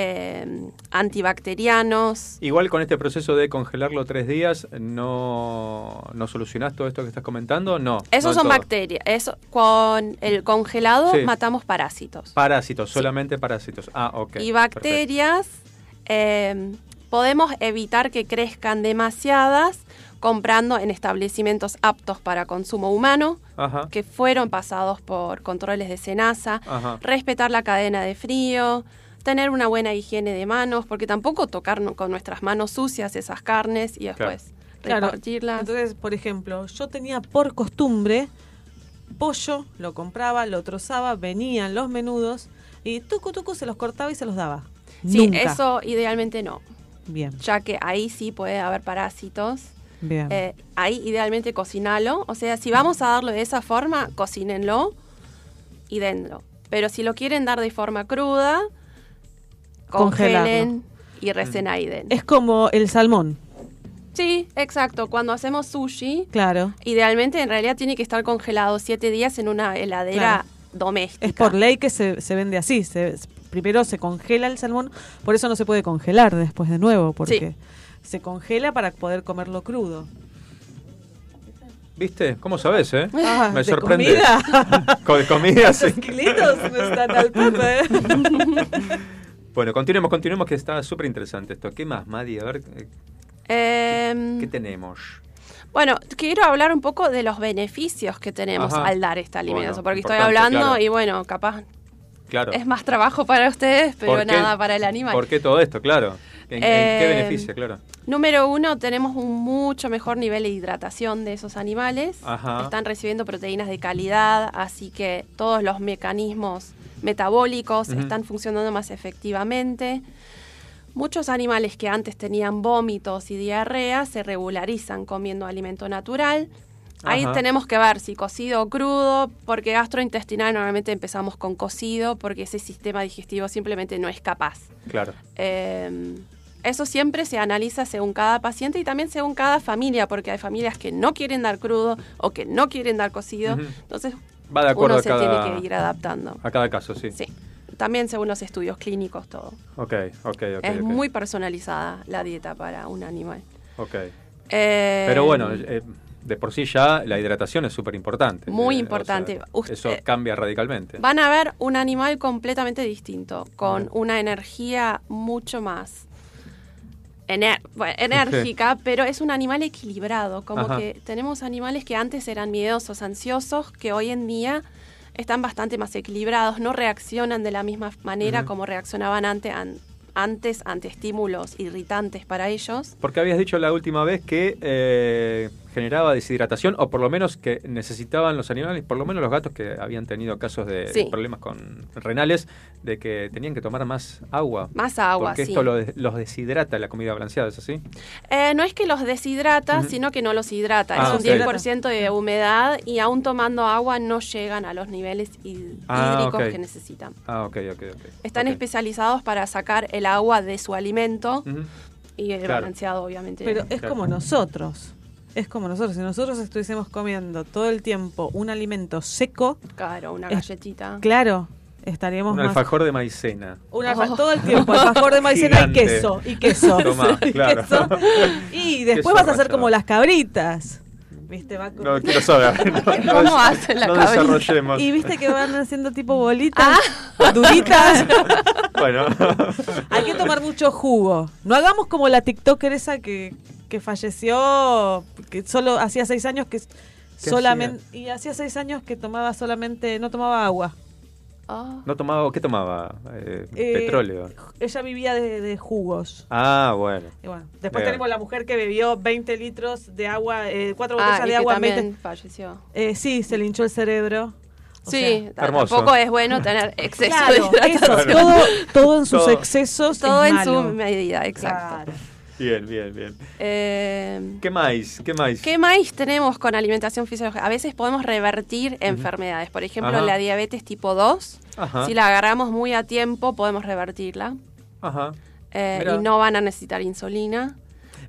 eh, antibacterianos. Igual con este proceso de congelarlo tres días, ¿no, no solucionás todo esto que estás comentando? No. Esos no son bacterias. Eso, con el congelado Sí. matamos parásitos. Parásitos, solamente parásitos. Ah, ok. y bacterias, eh, podemos evitar que crezcan demasiadas comprando en establecimientos aptos para consumo humano, Ajá. que fueron pasados por controles de Ajá. respetar la cadena de frío, tener una buena higiene de manos, porque tampoco tocar con nuestras manos sucias esas carnes y después Claro. repartirlas. Entonces, por ejemplo, yo tenía por costumbre pollo, lo compraba, lo trozaba, venían los menudos y tucu tucu se los cortaba y se los daba. Sí, Nunca. eso idealmente no. Bien. ya que ahí sí puede haber parásitos. Bien. Eh, ahí idealmente cocinalo. O sea, si vamos a darlo de esa forma, cocínenlo y denlo. Pero si lo quieren dar de forma cruda, congelen y recen ahí den. Es como el salmón. Sí, exacto. Cuando hacemos sushi, Claro. idealmente en realidad tiene que estar congelado siete días en una heladera Claro. doméstica. Es por ley que se, se vende así. Se, primero se congela el salmón, por eso no se puede congelar después de nuevo, porque se congela para poder comerlo crudo. ¿Viste? ¿Cómo sabes, eh? Ah, Me ¿de sorprende. comida? Co- de comida, sí. No están al ¿eh? Bueno, continuemos, continuemos, que está súper interesante esto. ¿Qué más, Madi? A ver, eh, Em, ¿qué tenemos? Bueno, quiero hablar un poco de los beneficios que tenemos Ajá. al dar esta alimentación, Bueno, porque estoy hablando claro. y bueno, capaz Claro. es más trabajo para ustedes, pero nada para el animal. ¿Por qué todo esto? Claro. ¿En, en qué beneficia? Claro. Número uno, tenemos un mucho mejor nivel de hidratación de esos animales. Ajá. Están recibiendo proteínas de calidad, así que todos los mecanismos metabólicos están funcionando más efectivamente. Muchos animales que antes tenían vómitos y diarrea se regularizan comiendo alimento natural. Ahí tenemos que ver si cocido o crudo, porque gastrointestinal normalmente empezamos con cocido, porque ese sistema digestivo simplemente no es capaz. Claro. Eh, eso siempre se analiza según cada paciente y también según cada familia, porque hay familias que no quieren dar crudo o que no quieren dar cocido. Entonces, Va de acuerdo uno a se cada, tiene que ir adaptando. a cada caso, sí. Sí. También según los estudios clínicos, todo. Ok, ok, ok. es muy personalizada la dieta para un animal. Ok. Eh, Pero bueno, eh, de por sí ya la hidratación es súper importante. Muy Eh, o importante. sea, Usted- eso cambia radicalmente. Van a ver un animal completamente distinto, con una energía mucho más ener- bueno, enérgica, pero es un animal equilibrado. Como Ajá. que tenemos animales que antes eran miedosos, ansiosos, que hoy en día están bastante más equilibrados, no reaccionan de la misma manera como reaccionaban ante, an- antes ante estímulos irritantes para ellos. Porque habías dicho la última vez que eh, generaba deshidratación, o por lo menos que necesitaban los animales, por lo menos los gatos que habían tenido casos de Sí. problemas con renales, de que tenían que tomar más agua. Más agua, Porque sí. esto los deshidrata la comida balanceada, ¿es así? Eh, no es que los deshidrata, sino que no los hidrata. Ah, es un ok. 10% de humedad y aún tomando agua no llegan a los niveles Ah, hídricos que necesitan. Ah, ok, ok, ok. Están especializados para sacar el agua de su alimento y el Claro. balanceado, obviamente. Pero es como nosotros. Es como nosotros. Si nosotros estuviésemos comiendo todo el tiempo un alimento seco, Claro, una es- galletita. claro, estaríamos Un más... alfajor de maicena. Un alfa- todo el tiempo, alfajor de maicena y queso, y queso. Tomá, Y claro. queso. Y después Queso vas a hacer como las cabritas. ¿Viste? Va con- No quiero saber. No, no- ¿Cómo hacen la no cabrita? desarrollemos. Y viste que van haciendo tipo bolitas, duritas. Bueno, Hay que tomar mucho jugo. No hagamos como la TikToker esa que, que falleció, que solo hacía seis años que solamente y hacía seis años que tomaba solamente, no tomaba agua. Ah. no tomaba, ¿qué tomaba? Eh, Eh, petróleo. Ella vivía de, de jugos. Ah, bueno. Y bueno, después Bien. tenemos la mujer que bebió 20 litros de agua, eh, cuatro Ah, botellas y de que agua también 20. falleció. Eh, sí, se le hinchó el cerebro. O Sí, sea, Hermoso. tampoco es bueno tener exceso claro, de eso, hidratación. todo, todo en sus Todo- excesos. Todo es en malo. su medida, exacto. Claro. Bien, bien, bien. Eh, ¿Qué más? ¿Qué más? ¿Qué más tenemos con alimentación fisiológica? A veces podemos revertir enfermedades. Por ejemplo, Ajá. la diabetes tipo 2, Ajá. si la agarramos muy a tiempo, podemos revertirla. Ajá. eh, y no van a necesitar insulina.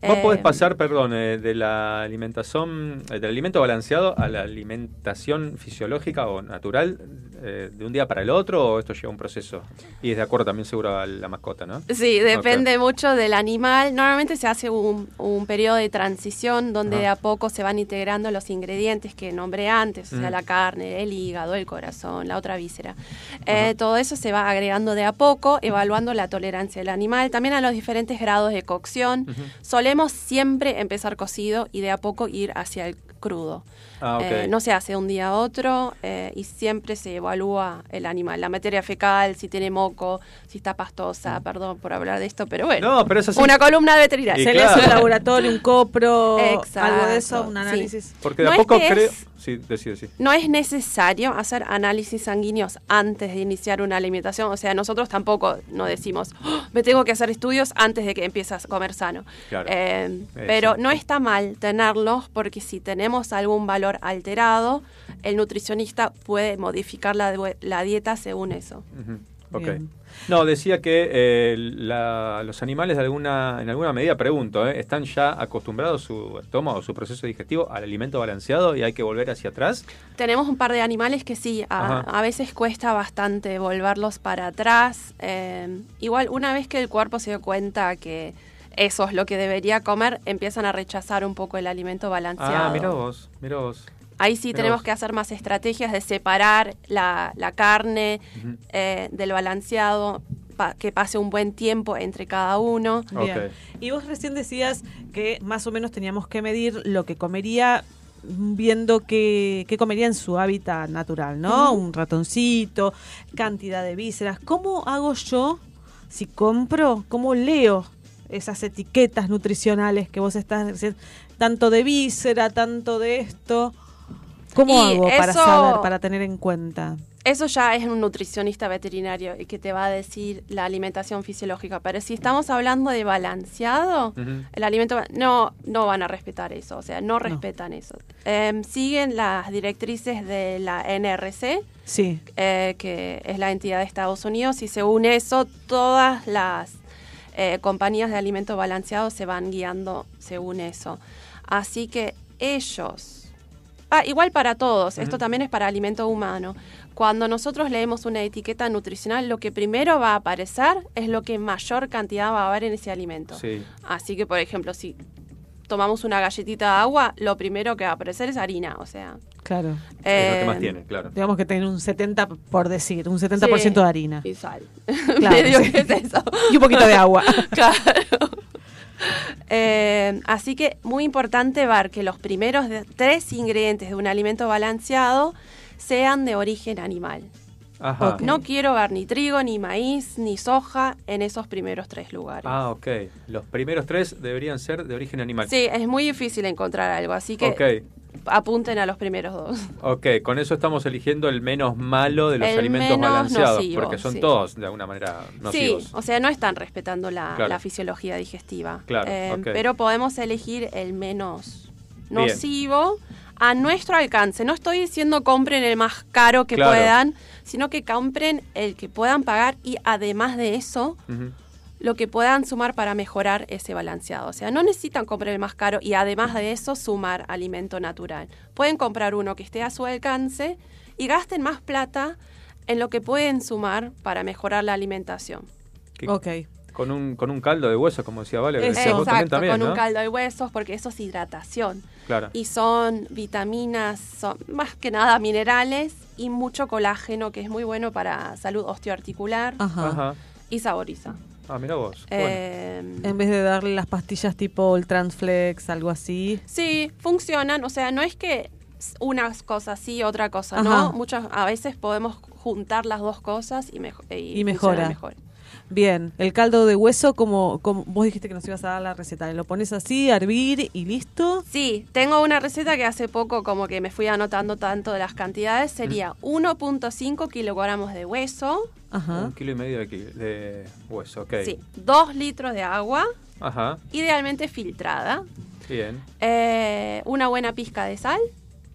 Vos Eh, podés pasar, perdón, eh, de la alimentación, eh, del alimento balanceado a la alimentación fisiológica o natural eh, de un día para el otro o esto lleva un proceso? Y es de acuerdo también seguro a la mascota, ¿no? Sí, depende mucho del animal. Normalmente se hace un, un periodo de transición donde de a poco se van integrando los ingredientes que nombré antes, o sea, Mm. la carne, el hígado, el corazón, la otra víscera. Todo eso se va agregando de a poco, evaluando la tolerancia del animal, también a los diferentes grados de cocción. Solemos siempre empezar cocido y de a poco ir hacia el crudo. Ah. Eh, no se hace de un día a otro eh, y siempre se evalúa el animal, la materia fecal, si tiene moco, si está pastosa, perdón por hablar de esto, pero bueno. No, pero. Una columna de veterinaria. Se le hace un laboratorio, un copro, Exacto, algo de eso, un sí. análisis. Porque de No a es poco es-. Sí, decide, sí. No es necesario hacer análisis sanguíneos antes de iniciar una alimentación. O sea, nosotros tampoco no decimos, "Oh, me tengo que hacer estudios antes de que empieces a comer sano. Claro. Eh, pero no está mal tenerlos porque si tenemos algún valor alterado, el nutricionista puede modificar la, dieta según eso. Ok. Bien. No, decía que eh, la- los animales de alguna, en alguna medida, pregunto, ¿eh? ¿están ya acostumbrados su estómago, su proceso digestivo al alimento balanceado y hay que volver hacia atrás? Tenemos un par de animales que sí, a, veces cuesta bastante volverlos para atrás. Eh, igual, una vez que el cuerpo se dio cuenta que eso es lo que debería comer, empiezan a rechazar un poco el alimento balanceado. Ah, mira vos, mira vos. Ahí sí tenemos vos. que hacer más estrategias de separar la, la carne eh, del balanceado, pa- que pase un buen tiempo entre cada uno. Y vos recién decías que más o menos teníamos que medir lo que comería viendo qué qué comería en su hábitat natural, ¿no? Un ratoncito, cantidad de vísceras. ¿Cómo hago yo si compro? ¿Cómo leo esas etiquetas nutricionales que vos estás diciendo? Tanto de víscera, tanto de esto. ¿Cómo Y hago para eso- saber, para tener en cuenta? Eso ya es un nutricionista veterinario y que te va a decir la alimentación fisiológica. Pero si estamos hablando de balanceado, el alimento no no van a respetar eso, o sea, no respetan eso. Em, siguen las directrices de la NRC, Sí. eh, que es la entidad de Estados Unidos, y según eso, todas las eh, compañías de alimento balanceado se van guiando según eso. Así que ellos, ah, igual para todos, esto también es para alimento humano. Cuando nosotros leemos una etiqueta nutricional, lo que primero va a aparecer es lo que mayor cantidad va a haber en ese alimento. Sí. Así que, por ejemplo, si tomamos una galletita de agua, lo primero que va a aparecer es harina, o sea. Claro. Es lo que eh, más tiene, claro. Digamos que tiene un 70, por decir, un 70% Sí, de harina. Y sal. Claro, Medio sí. que es eso. Y un poquito de agua. claro. Eh, así que muy importante ver que los primeros tres ingredientes de un alimento balanceado sean de origen animal. Ajá. No quiero ver ni trigo, ni maíz, ni soja en esos primeros tres lugares. Ah, ok. Los primeros tres deberían ser de origen animal. Sí, es muy difícil encontrar algo, así que apunten a los primeros dos. Ok, con eso estamos eligiendo el menos malo de los El alimentos menos balanceados, nocivo, porque son sí. todos de alguna manera nocivos. Sí, o sea, no están respetando la, Claro. la fisiología digestiva. Claro, Eh. Pero podemos elegir el menos Bien. nocivo a nuestro alcance. No estoy diciendo compren el más caro que Claro. puedan, sino que compren el que puedan pagar y además de eso, lo que puedan sumar para mejorar ese balanceado. O sea, no necesitan comprar el más caro y además de eso sumar alimento natural. Pueden comprar uno que esté a su alcance y gasten más plata en lo que pueden sumar para mejorar la alimentación. Ok. Con un, con un caldo de hueso, como decía Vale. Exacto, también, con un caldo de huesos, porque eso es hidratación. Claro. Y son vitaminas, son más que nada minerales y mucho colágeno, que es muy bueno para salud osteoarticular Ajá. Ajá. y saboriza. Ah, mira vos. Bueno. Eh, En vez de darle las pastillas tipo el Transflex, algo así. Sí, funcionan. O sea, no es que una cosa sí, otra cosa Ajá. no. Muchas, a veces podemos juntar las dos cosas y, mejo- y, Y mejora. mejor. Bien, el caldo de hueso, como, como vos dijiste que nos ibas a dar la receta, lo pones así, a hervir y listo. Sí, tengo una receta que hace poco como que me fui anotando tanto de las cantidades. Sería 1.5 kilogramos de hueso, Ajá. Un kilo y medio de, de hueso, ok. sí, 2 litros de agua, Ajá, idealmente filtrada, bien. eh, una buena pizca de sal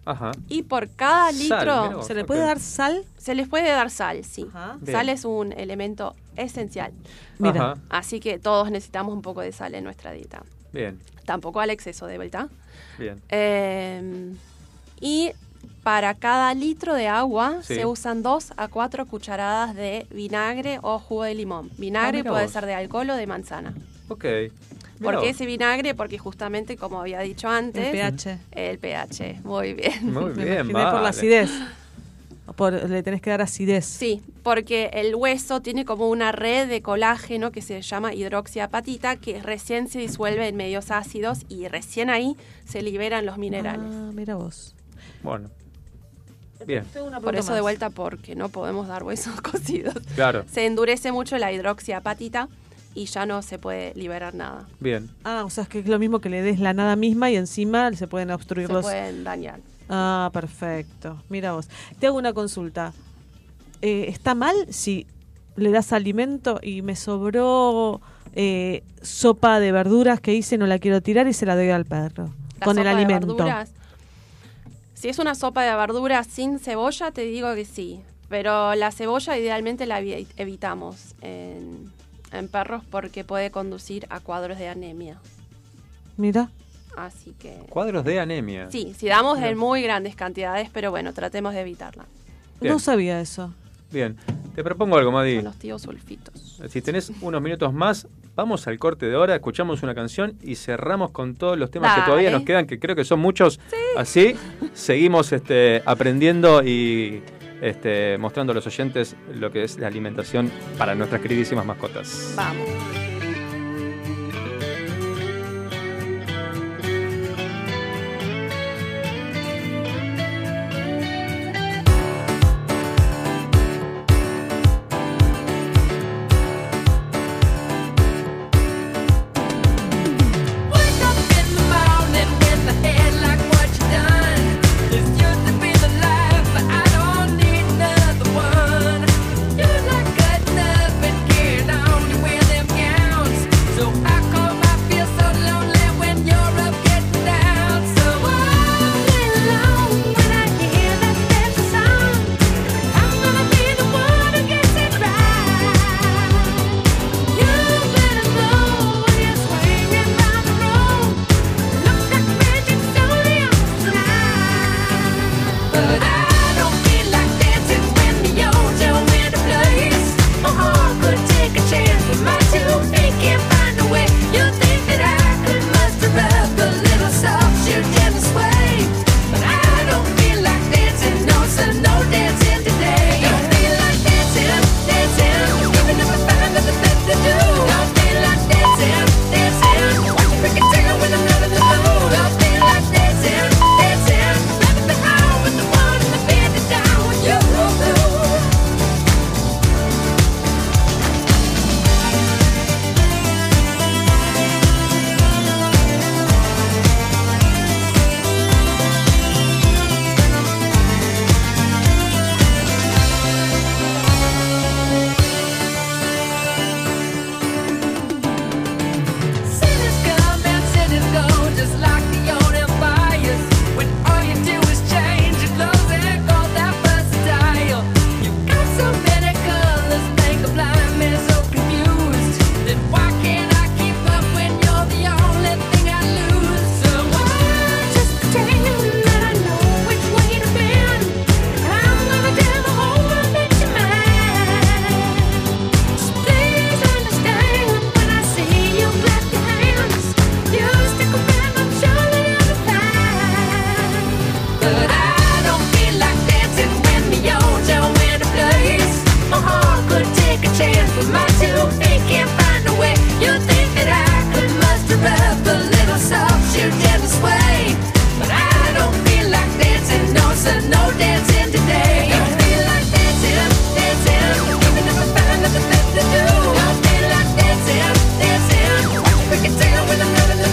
Ajá. y por cada Sal, litro vos, ¿Se le puede dar sal? se les puede dar sal, sí. Ajá. Sal es un elemento esencial. Mira. Ajá, Así que todos necesitamos un poco de sal en nuestra dieta. bien, Tampoco al exceso de vuelta. bien. Eh, y para cada litro de agua Sí. se usan 2 a 4 cucharadas de vinagre o jugo de limón. Vinagre Ah, puede vos. ser de alcohol o de manzana. Ok. ¿Por qué ese vinagre? Porque justamente, como había dicho antes, El pH. el pH. Muy bien. Muy Me bien, imaginé por la vale. acidez. Por- le tenés que dar acidez. Sí, porque el hueso tiene como una red de colágeno que se llama hidroxiapatita que recién se disuelve en medios ácidos y recién ahí se liberan los minerales. Ah, mira vos. Bueno. Bien, Por eso de vuelta, porque no podemos dar huesos cocidos. claro, Se endurece mucho la hidroxiapatita y ya no se puede liberar nada. bien. Ah, o sea, es que es lo mismo que le des la nada misma y encima se pueden obstruir Se los... pueden dañar. Ah, perfecto. Mira vos. Te hago una consulta. Eh, ¿Está mal si le das alimento y me sobró eh, sopa de verduras que hice, no la quiero tirar y se la doy al perro? La con el de alimento. verduras, si es una sopa de verduras sin cebolla, te digo que sí. Pero la cebolla idealmente la evi- evitamos en, en perros porque puede conducir a cuadros de anemia. Mira. Así que... Cuadros de anemia. Sí, si damos en muy grandes cantidades, pero bueno, tratemos de evitarla. Bien. No sabía eso. Bien. Te propongo algo, Madi. Con los tíos sulfitos. Si tenés unos minutos más, vamos al corte de hora, escuchamos una canción y cerramos con todos los temas que todavía nos quedan, que creo que son muchos. Así seguimos este, aprendiendo y este, mostrando a los oyentes lo que es la alimentación para nuestras queridísimas mascotas. Vamos.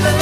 The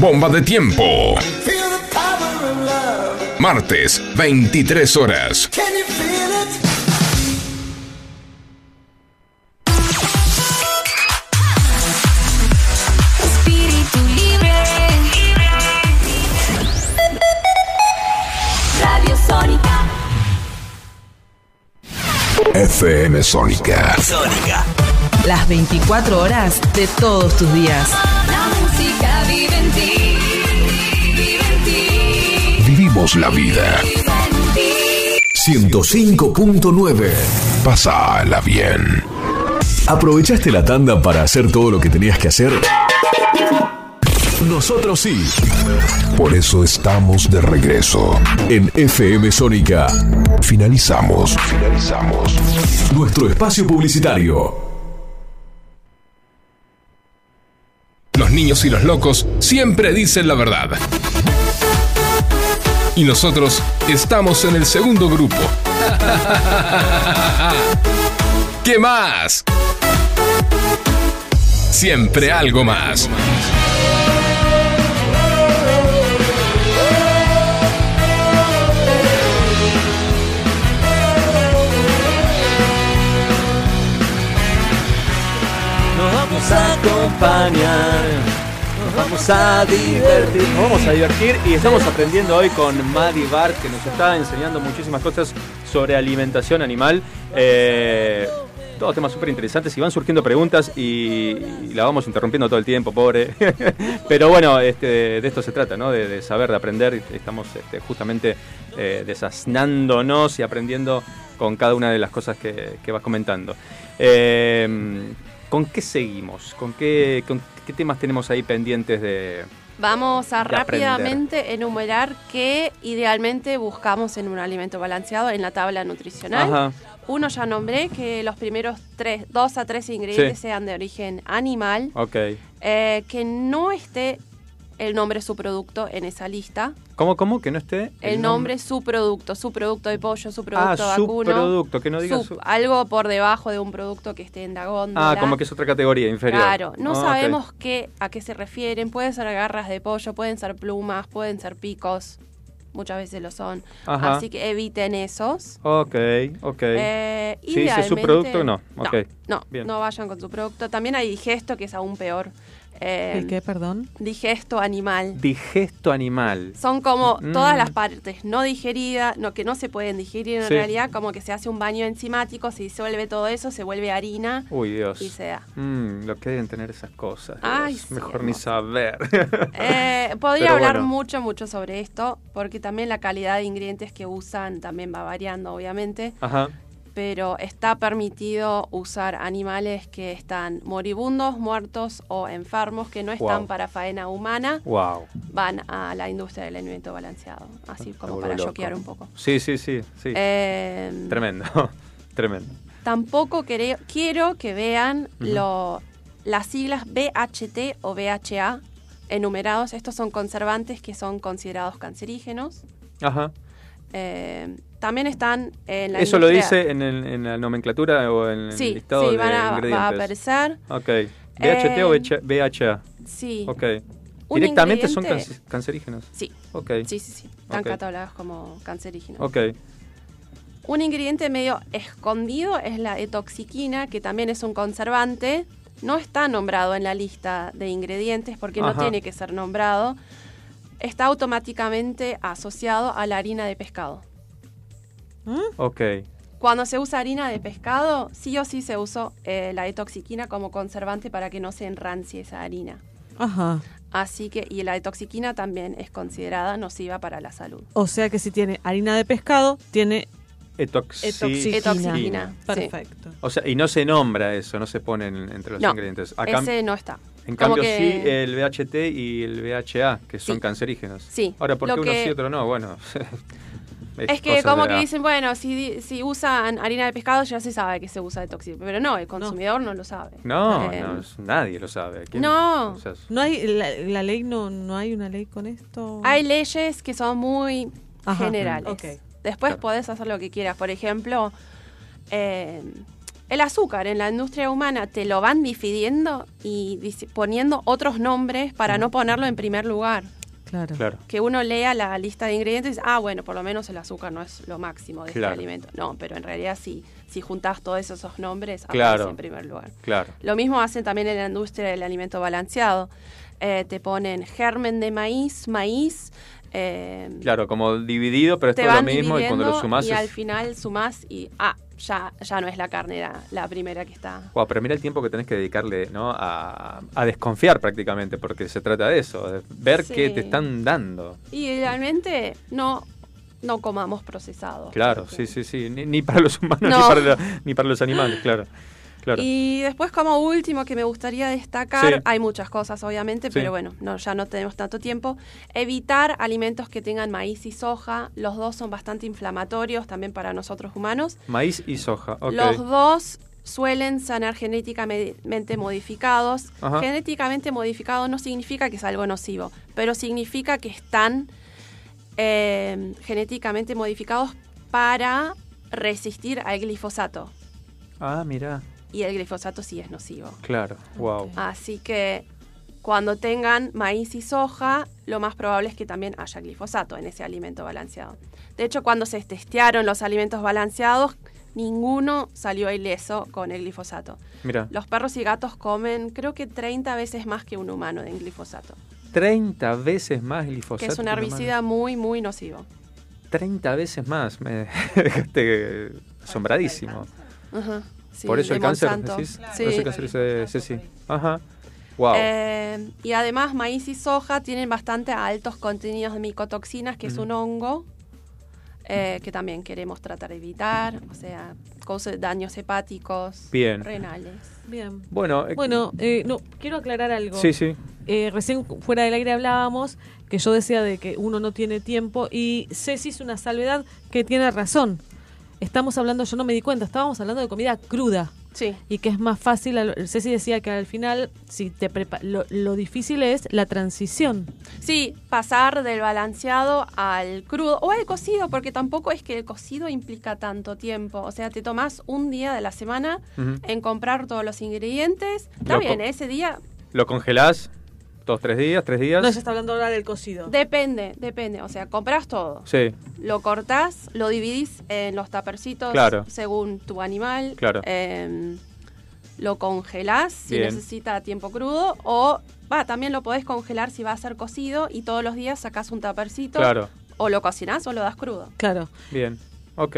Bomba de tiempo. Feel the power of love. Martes, 23 horas. FM Sónica. Sónica. Las 24 horas de todos tus días. La música vive en ti. Vive en ti. Vivimos la vida. Vive en ti. 105.9. Pásala bien. ¿Aprovechaste la tanda para hacer todo lo que tenías que hacer? Nosotros sí. Por eso estamos de regreso. En FM Sónica Finalizamos. Finalizamos. nuestro espacio publicitario. Niños y los locos siempre dicen la verdad. Y nosotros estamos en el segundo grupo. ¿Qué más? Siempre algo más. Vamos a acompañar, nos vamos a divertir. Nos vamos a divertir y estamos aprendiendo hoy con Madi Bart, que nos está enseñando muchísimas cosas sobre alimentación animal. Eh, todos temas súper interesantes y van surgiendo preguntas y, la vamos interrumpiendo todo el tiempo, pobre. Pero bueno, este, de esto se trata, ¿no? De, saber, de aprender. Estamos este, justamente eh, y aprendiendo con cada una de las cosas que, que vas comentando. Eh, ¿Con qué seguimos? ¿Con qué, con qué temas tenemos ahí pendientes de...? Vamos a de aprender? rápidamente enumerar qué idealmente buscamos en un alimento balanceado en la tabla nutricional. Ajá. Uno ya nombré que los primeros tres, dos a tres ingredientes Sí. sean de origen animal, Ok. eh, que no esté el nombre su producto en esa lista. ¿Cómo, cómo? Que no esté... El, nombre su producto, su producto de pollo, su producto Ah, vacuno. subproducto, que no diga Sub- su- Algo por debajo de un producto que esté en la góndola. Ah, como que es otra categoría inferior. Claro, no Ah, sabemos qué, a qué se refieren. Pueden ser garras de pollo, pueden ser plumas, pueden ser picos. Muchas veces lo son. Ajá. Así que eviten esos. Ok, ok. Eh, si dice idealmente- subproducto, no. Ok. No, Bien. no vayan con su producto. También hay digesto, que es aún peor. Eh, ¿El qué, perdón? Digesto animal. Digesto animal. Son como Mm. todas las partes no digeridas, no, que no se pueden digerir en Sí. realidad, como que se hace un baño enzimático, se disuelve todo eso, se vuelve harina Uy, Dios. y se da. Mm, lo que deben tener esas cosas. Ay, sí, Mejor ni saber. Eh, podría Pero hablar bueno. mucho, mucho sobre esto, porque también la calidad de ingredientes que usan también va variando, obviamente, Ajá. Pero está permitido usar animales que están moribundos, muertos o enfermos, que no están Wow. para faena humana, Wow. van a la industria del alimento balanceado, así como para choquear un poco. Sí, sí, sí. sí. Eh, Tremendo. Tremendo. Tampoco quiero que vean lo- las siglas BHT o BHA enumerados. Estos son conservantes que son considerados cancerígenos. Ajá. Eh, también están en la ¿Eso lo dice en, el- en la nomenclatura o en Sí, el listado sí, de van a- va a ingredientes? aparecer. Ok. ¿BHT o Eh, BH- BHA? Sí. Ok. ¿Directamente son cancerígenos? Sí. Ok. Sí, sí, sí. Están Ok. catalogados como cancerígenos. Ok. Un ingrediente medio escondido es la etoxiquina, que también es un conservante. No está nombrado en la lista de ingredientes porque no tiene que ser nombrado. Está automáticamente asociado a la harina de pescado. Ok. Cuando se usa harina de pescado, sí o sí se usa eh, la etoxiquina como conservante para que no se enrancie esa harina. Ajá. Así que, y la etoxiquina también es considerada nociva para la salud. O sea que si tiene harina de pescado, tiene Etoxi- etoxiquina. Etoxiquina, sí. Perfecto. O sea, y no se nombra eso, no se pone en- entre los No, ingredientes. Acá- ese no está. En Como cambio, que- sí, el BHT y el BHA, que son Sí. cancerígenos. Sí, Ahora, ¿por qué lo uno que- sí y otro no? Bueno. Es que como que la- dicen, bueno, si, di- si usan harina de pescado ya se sabe que se usa de tóxico, pero no, el consumidor no, lo sabe. No, Eh, no, nadie lo sabe. ¿Quién- No. o sea, es- ¿No hay la, la ley no, no hay una ley con esto? Hay leyes que son muy Ajá. generales. Después Claro. podés hacer lo que quieras. Por ejemplo, eh, El azúcar en la industria humana te lo van dividiendo y poniendo otros nombres para no ponerlo en primer lugar. Claro. Claro. Que uno lea la lista de ingredientes y dice, ah, bueno, por lo menos el azúcar no es lo máximo de Claro. este alimento. No, pero en realidad si, si juntás todos esos nombres, Claro. aparece en primer lugar. Claro. Lo mismo hacen también en la industria del alimento balanceado. Eh, te ponen germen de maíz, maíz. eh, Claro, como dividido, pero es todo lo mismo y cuando lo sumás y es... al final sumás y ah, ya, ya no es la carne la, primera que está. Guau, pero mira el tiempo que tenés que dedicarle ¿no? a, a desconfiar prácticamente, porque se trata de eso, de ver Sí. qué te están dando. Y realmente no, no comamos procesados. Claro, sí, sí, sí. Ni, ni para los humanos, No. ni, para la- ni para los animales, claro. claro. Y después como último que me gustaría destacar, Sí. hay muchas cosas obviamente, Sí. pero bueno, no, ya no tenemos tanto tiempo. Evitar alimentos que tengan maíz y soja, los dos son bastante inflamatorios también para nosotros humanos. Maíz y soja, ok. Los dos suelen ser genéticamente modificados. Ajá. Genéticamente modificado no significa que es algo nocivo, pero significa que están eh, genéticamente modificados para resistir al glifosato. Ah, mira, Y el glifosato sí es nocivo. claro, wow. Así que cuando tengan maíz y soja, lo más probable es que también haya glifosato en ese alimento balanceado. De hecho, cuando se testearon los alimentos balanceados, ninguno salió ileso con el glifosato. Mira, Los perros y gatos comen creo que 30 veces más que un humano de glifosato, 30 veces más glifosato. que es un herbicida muy, muy nocivo. humano. 30 veces más, me dejaste asombradísimo. Ajá, sí, Por eso el cáncer, decís. Sí. Por eso el cáncer ese, ese sí. Ajá. Wow. Eh, y además maíz y soja tienen bastante altos contenidos de micotoxinas, que es un hongo eh, que también queremos tratar de evitar, o sea, causa daños hepáticos, Bien. renales. Bien. Bueno, eh, Bueno, eh, no, quiero aclarar algo. Sí, sí. Eh, recién fuera del aire hablábamos que yo decía de que uno no tiene tiempo y Ceci hizo una salvedad que tiene razón. Estamos hablando, yo no me di cuenta, estábamos hablando de comida cruda. Sí. Y que es más fácil, al- Ceci decía que al final, si te prepa- lo, lo difícil es la transición. Sí, pasar del balanceado al crudo o al cocido, porque tampoco es que el cocido implica tanto tiempo. O sea, te tomas un día de la semana en comprar todos los ingredientes. Está Lo bien, ese día ¿Lo congelás? ¿Dos, tres días? ¿Tres días? No, ella está hablando ahora del cocido. depende, depende. O sea, compras todo. Sí, Lo cortás, lo dividís en los tapercitos Claro. según tu animal. Claro. em, lo congelás si Bien. necesita tiempo crudo o va, también lo podés congelar si va a ser cocido y todos los días sacás un tapercito claro. o lo cocinás o lo das crudo. Claro. Bien. Ok.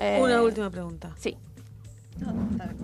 Eh, Una última pregunta. Sí.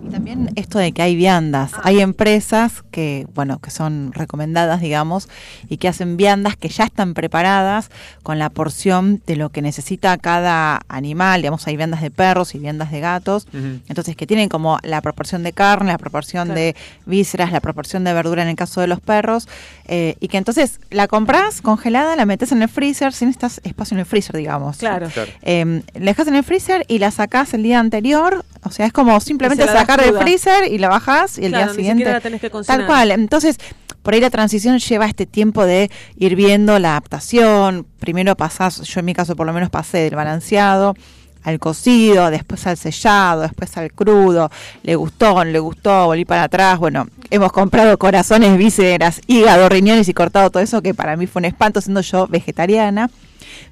Y también esto de que hay viandas. Hay empresas que, bueno, que son recomendadas, digamos, y que hacen viandas que ya están preparadas con la porción de lo que necesita cada animal. Digamos, hay viandas de perros y viandas de gatos. Entonces, que tienen como la proporción de carne, la proporción Claro. de vísceras, la proporción de verdura en el caso de los perros. eh, y que entonces la compras congelada, la metes en el freezer, sin estas espacio en el freezer, digamos. Claro. Claro. Eh, la dejas en el freezer y la sacás el día anterior. O sea, es como simplemente la sacar del freezer y la bajás y el Claro, día ni siguiente. siquiera la tenés que. Tal cual. Entonces, por ahí la transición lleva este tiempo de ir viendo la adaptación. Primero pasás, yo en mi caso por lo menos pasé del balanceado al cocido, después al sellado, después al crudo, le gustó, no le gustó, volví para atrás, bueno, hemos comprado corazones, vísceras, hígado, riñones y cortado todo eso, que para mí fue un espanto siendo yo vegetariana.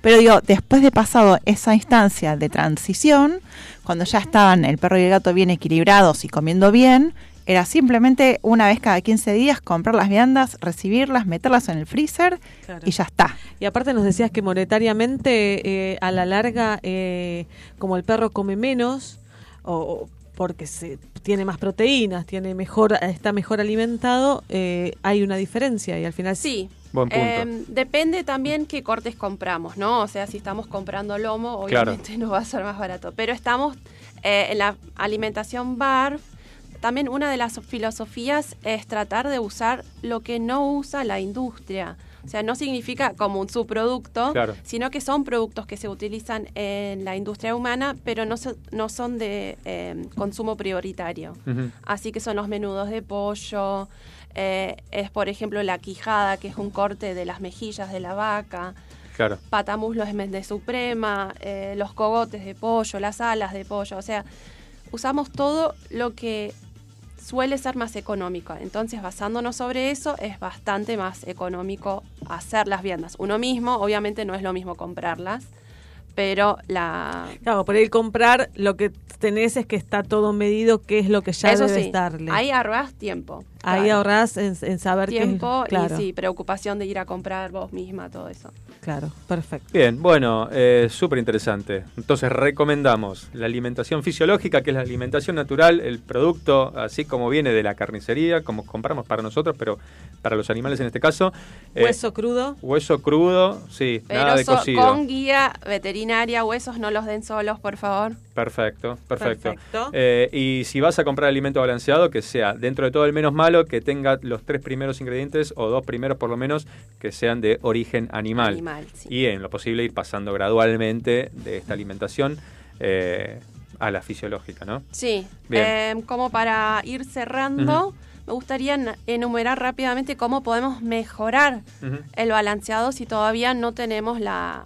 Pero digo, después de pasado esa instancia de transición, cuando ya estaban el perro y el gato bien equilibrados y comiendo bien, era simplemente una vez cada 15 días comprar las viandas, recibirlas, meterlas en el freezer Claro. y ya está. Y aparte nos decías que monetariamente, eh, a la larga, eh, como el perro come menos, o, o porque se, tiene más proteínas, tiene mejor, está mejor alimentado, eh, hay una diferencia y al final Sí. Buen punto. Em, depende también qué cortes compramos, ¿no? O sea, si estamos comprando lomo, Claro. obviamente no va a ser más barato. Pero estamos eh, en la alimentación bar. También una de las filosofías es tratar de usar lo que no usa la industria. O sea, no significa como un subproducto, Claro. sino que son productos que se utilizan en la industria humana, pero no, so- no son de em, consumo prioritario. Así que son los menudos de pollo, eh, es por ejemplo la quijada, que es un corte de las mejillas de la vaca, Claro. patamuslo es de suprema, eh, los cogotes de pollo, las alas de pollo, o sea, usamos todo lo que suele ser más económico. Entonces, basándonos sobre eso, es bastante más económico hacer las viandas. Uno mismo, obviamente no es lo mismo comprarlas, pero la... Claro, por ahí comprar lo que tenés es que está todo medido, qué es lo que ya eso debes sí, darle. ahí ahorrás tiempo. Ahí claro. ahorrás en, en saber tiempo qué claro, y sí, preocupación de ir a comprar vos misma, todo eso. Claro, perfecto. Bien, bueno, eh, súper interesante. Entonces recomendamos la alimentación fisiológica, que es la alimentación natural, el producto así como viene de la carnicería, como compramos para nosotros, pero para los animales en este caso. Eh, Hueso crudo. Hueso crudo, sí, nada Pero de so- cocido. con guía veterinaria, huesos no los den solos, por favor. Perfecto, perfecto. Perfecto. Eh, y si vas a comprar alimento balanceado, que sea dentro de todo el menos malo, que tenga los tres primeros ingredientes o dos primeros por lo menos, que sean de origen animal. Animal, sí. Y en lo posible ir pasando gradualmente de esta alimentación eh, a la fisiológica, ¿no? Sí, Bien. eh, como para ir cerrando, me gustaría en- enumerar rápidamente cómo podemos mejorar el balanceado si todavía no tenemos la,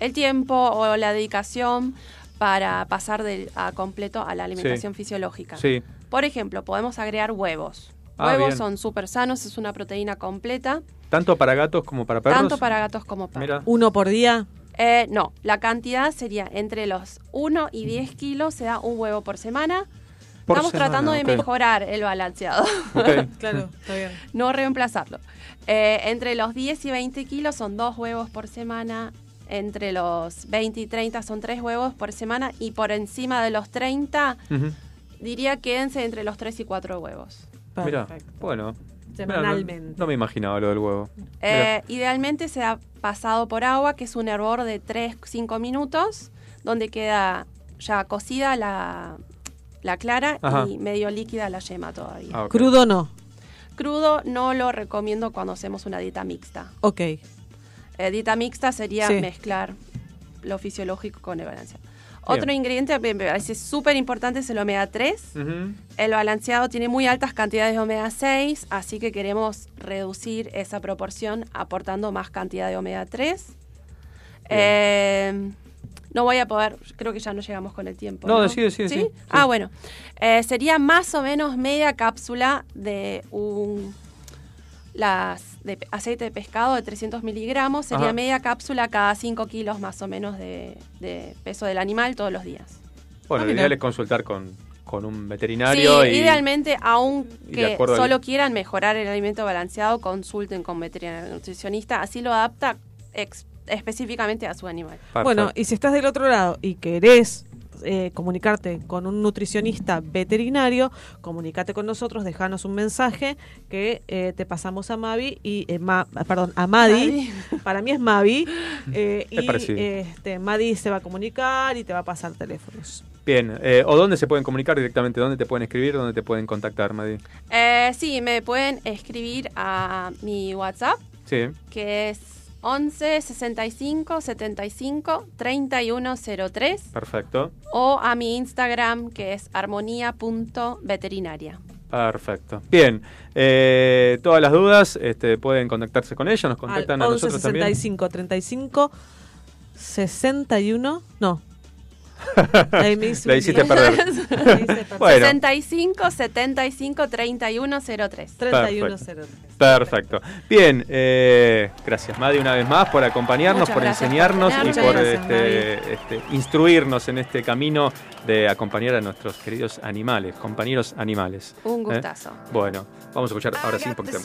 el tiempo o la dedicación para pasar del, a completo a la alimentación Sí. fisiológica. Sí. Por ejemplo, podemos agregar huevos. Ah, huevos son súper sanos, es una proteína completa, Tanto para gatos como para perros. tanto para gatos como para Mira. ¿Uno por día? eh, no, la cantidad sería entre los 1 y 10 kilos, se da un huevo por semana. Por Estamos semana, tratando de mejorar el balanceado. Claro, está bien. no reemplazarlo. Eh, entre los 10 y 20 kilos son dos huevos por semana. Entre los 20 y 30 son tres huevos por semana. Y por encima de los 30, Ujú. diría quédense entre los 3 y 4 huevos. Mira, bueno. No- me imaginaba lo del huevo. Eh, idealmente se ha pasado por agua, que es un hervor de 3-5 minutos, donde queda ya cocida la, la clara Ajá. y medio líquida la yema todavía. Ah, Crudo no. Crudo no lo recomiendo cuando hacemos una dieta mixta. Ok. Eh, dieta mixta sería Sí. mezclar lo fisiológico con el balanceado. Bien. Otro ingrediente que me parece súper importante es el omega 3. Ujú. El balanceado tiene muy altas cantidades de omega 6, así que queremos reducir esa proporción aportando más cantidad de omega 3. Eh, no voy a poder, creo que ya no llegamos con el tiempo. No, No, decide, decide, sí, sí. Ah, bueno. Eh, sería más o menos media cápsula de un las de aceite de pescado de 300 miligramos. Sería Ajá. media cápsula cada 5 kilos más o menos de, de peso del animal todos los días. Bueno, Ah, lo ideal es consultar con, con un veterinario. Sí, y, idealmente, y de aunque al- solo quieran mejorar el alimento balanceado, consulten con veterinario nutricionista, así lo adapta ex- específicamente a su animal. Bueno, y si estás del otro lado y querés eh, comunicarte con un nutricionista veterinario, comunícate con nosotros, dejanos un mensaje que eh, te pasamos a Mavi y eh, Ma- perdón, a Madi. Para mí es Mavi. eh, y este, Madi se va a comunicar y te va a pasar teléfonos. Bien, eh, ¿o dónde se pueden comunicar directamente? ¿Dónde te pueden escribir? ¿Dónde te pueden contactar, Madi? Eh, sí, me pueden escribir a mi WhatsApp, Sí. que es 11 65 75 3103, Perfecto. o a mi Instagram, que es armonía.veterinaria. Perfecto. Bien, eh, todas las dudas este, pueden contactarse con ella, nos contactan Al a 11 nosotros también. 65 35 61 no. Ahí me hice La un hiciste perder. Me hice perder. Bueno. 65 75 3103. 3103. Perfecto. Bien, eh, gracias Madi una vez más por acompañarnos, Muchas por enseñarnos y por gracias, este, este, instruirnos en este camino de acompañar a nuestros queridos animales, compañeros animales. Un ¿Eh? gustazo. Bueno, vamos a escuchar ahora sí un poquito de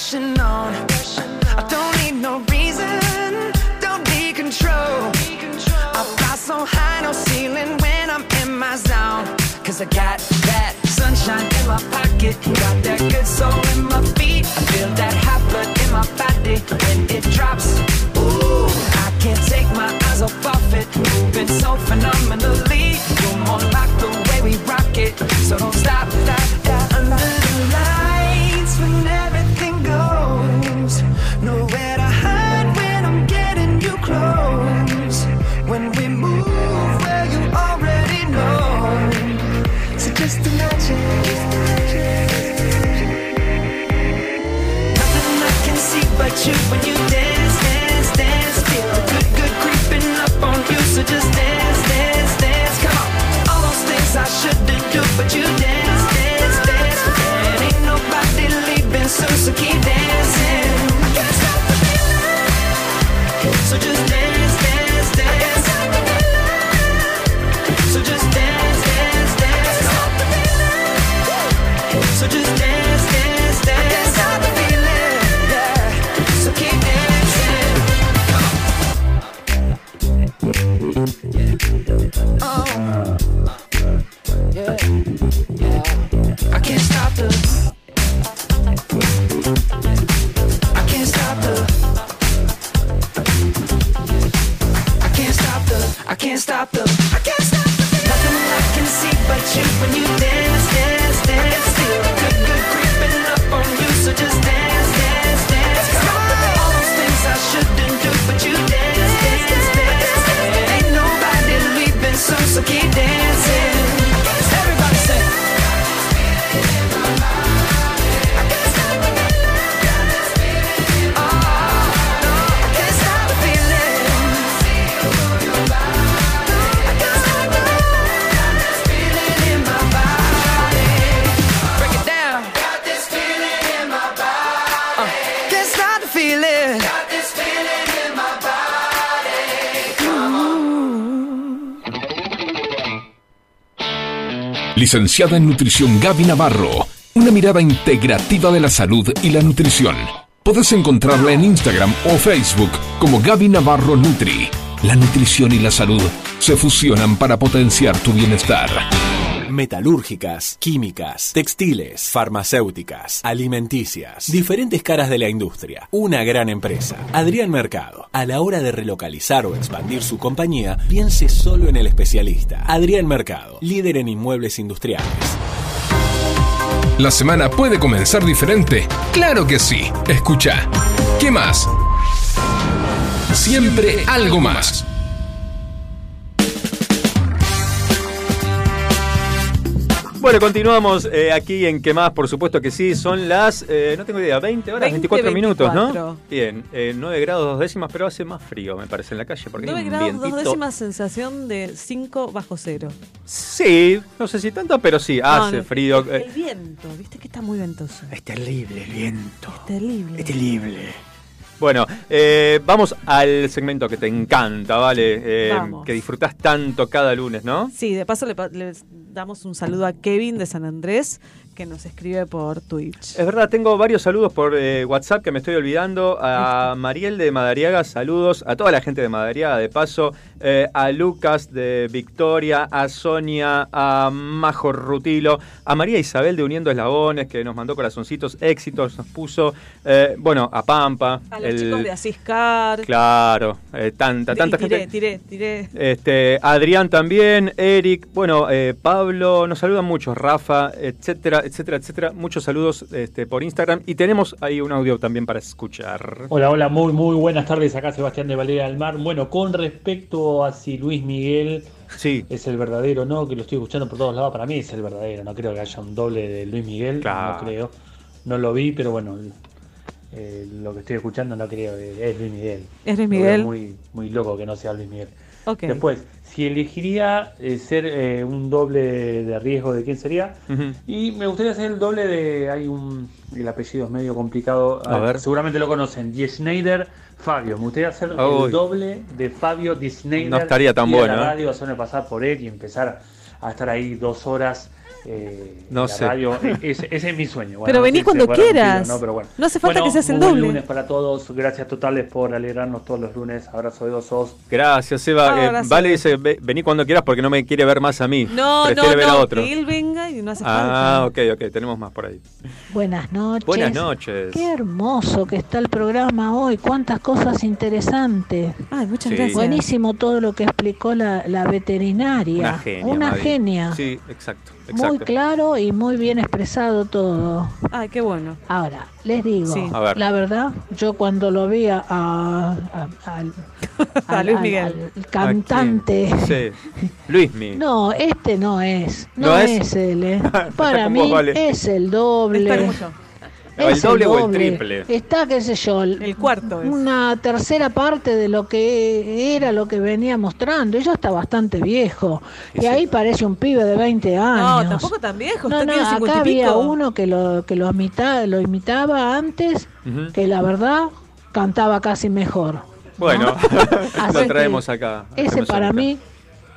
Rushing on. I don't need no reason, don't need control. I fly so high, no ceiling when I'm in my zone. Cause I got that sunshine in my pocket, got that good soul in my feet. I feel that hot blood in my body Licenciada en Nutrición Gaby Navarro. Una mirada integrativa de la salud y la nutrición. Puedes encontrarla en Instagram o Facebook como Gaby Navarro Nutri. La nutrición y la salud se fusionan para potenciar tu bienestar. Metalúrgicas, químicas, textiles, farmacéuticas, alimenticias, diferentes caras de la industria. Una gran empresa. Adrián Mercado. A la hora de relocalizar o expandir su compañía, piense solo en el especialista. Adrián Mercado, líder en inmuebles industriales. La semana puede comenzar diferente. Claro que sí. Escucha. ¿Qué más? Siempre algo más. Bueno, continuamos eh, aquí en ¿Qué más? Por supuesto que sí. Son las, eh, no tengo idea, 20 horas, 20, 24 minutos, ¿no? 24. Bien, eh, 9 grados dos décimas, pero hace más frío, me parece, en la calle. Porque hay 9 un grados, dos vientito. décimas, sensación de 5 bajo cero. Sí, no sé si tanto, pero sí, hace No, no, frío. El, eh, el viento, viste que está muy ventoso. Es terrible el viento. Es terrible. Es terrible. Bueno, eh, vamos al segmento que te encanta, ¿vale? Eh, que disfrutás tanto cada lunes, ¿no? Sí, de paso le, le damos un saludo a Kevin de San Andrés que nos escribe por Twitch. Es verdad, tengo varios saludos por eh, WhatsApp que me estoy olvidando. A Mariel de Madariaga, saludos. A toda la gente de Madariaga, de paso. Eh, a Lucas de Victoria. A Sonia. A Majo Rutilo. A María Isabel de Uniendo Eslabones, que nos mandó corazoncitos. Éxitos nos puso. Eh, bueno, a Pampa. A los el- chicos de Asiscar. Claro, tanta, tanta tiré, gente. tiré, tiré. Este, Adrián también, Eric, bueno, Pablo, nos saludan muchos, Rafa, etcétera, etcétera, etcétera. Muchos saludos este, por Instagram y tenemos ahí un audio también para escuchar. Hola, hola, muy, muy buenas tardes. Acá Sebastián de Valeria del Mar. Bueno, con respecto a si Luis Miguel sí. es el verdadero o no, que lo estoy escuchando por todos lados, para mí es el verdadero. No creo que haya un doble de Luis Miguel. Claro. No creo. No lo vi, pero bueno, eh, lo que estoy escuchando no creo que es Luis Miguel. ¿Es Luis Miguel? Muy, muy loco que no sea Luis Miguel. Ok. Después, si elegiría eh, ser eh, un doble de riesgo, ¿de quién sería? Y me gustaría ser el doble de. Hay un. El apellido es medio complicado. A ver. Seguramente lo conocen. Die Schneider Fabio. Me gustaría ser el doble de Fabio Die Schneider. No estaría tan bueno, la ¿eh? radio, hacerme pasar por él y empezar a estar ahí dos horas eh, No sé. radio. E- Ese, ese es mi sueño. Pero no cuando quieras. No, pero bueno. No hace falta Bueno, que seas el muy buen doble. lunes para todos. Gracias totales por alegrarnos todos los lunes. Abrazo de dos os. Gracias, Eva. Eh, Abrazo. vale dice, "Ve- vení cuando quieras porque no me quiere ver más a mí. No, Prefiere no, ver a no, otro. que él venga y no hace Ah, falta. ok, ok, tenemos más por ahí. Buenas noches. Buenas noches. Qué hermoso que está el programa hoy, cuántas cosas interesantes. Ay, muchas Sí. gracias. Buenísimo todo lo que explicó la, la veterinaria. Una genia. Una Mavi. genia. Sí, exacto, Muy claro y muy bien expresado todo. Ay, qué bueno. Ahora, les digo, Sí. A ver. la verdad, yo cuando lo vi a, a- a- al, A Luis al- Miguel. al cantante. Sí. Luismi. No, este no es. No, ¿No es? es? él. eh. Para mí vos, Vale. es el doble. Está como yo. ¿El doble o el triple? Está, qué sé yo, El cuarto es. una tercera parte de lo que era lo que venía mostrando. Ella está bastante viejo. Y ahí parece un pibe de 20 No, años. tampoco tan viejo. No, está no, tiene 50 acá y pico. había uno que lo que lo imitaba, lo imitaba antes, que la verdad cantaba casi mejor. Bueno, lo traemos acá. Ese para mí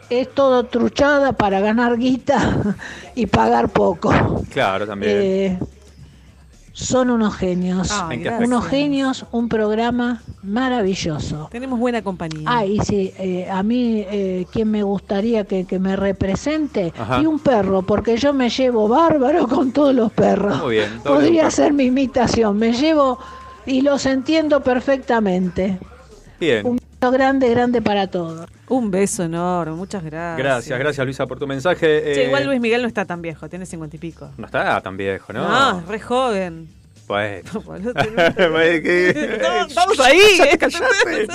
es todo truchada para ganar guita y pagar poco. Claro, también. Eh, son unos genios. Ay, ¿En qué gracias. unos genios, un programa maravilloso. Tenemos buena compañía. Ah, y sí, eh, a mí, eh, ¿quién me gustaría que, que me represente? Ajá. Y un perro, porque yo me llevo bárbaro con todos los perros. Muy bien, Podría ser mi imitación, me llevo y los entiendo perfectamente. Bien. Un grande, grande para todos. Un beso enorme, muchas gracias. Gracias, gracias Luisa por tu mensaje. Che, Eh, igual Luis Miguel no está tan viejo, tiene 50 y pico. No está tan viejo, ¿no? No, es re joven. Bueno. Tenés- Bueno, que- No, Estamos ahí. Cállate, cállate.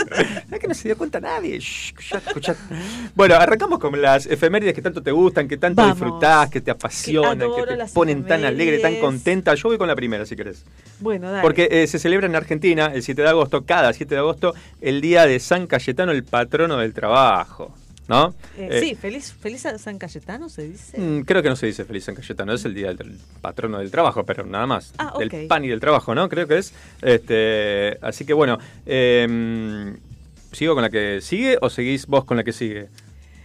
Es que no se dio cuenta nadie. Shh. Bueno, arrancamos con las efemérides que tanto te gustan, que tanto Vamos. disfrutás, que te apasionan, Que te ponen tan alegre, tan contenta. Yo voy con la primera, si querés. Bueno, dale. Porque eh, se celebra en Argentina el 7 de agosto, cada 7 de agosto, el día de San Cayetano, el patrono del trabajo. ¿No? Eh, Eh, sí, feliz, feliz San Cayetano se dice. Mm, Creo que no se dice feliz San Cayetano, es el día del patrono del trabajo, pero nada más. Ah, ok. Del pan y del trabajo, ¿no? Creo que es. Este, así que bueno, eh, ¿sigo con la que sigue o seguís vos con la que sigue?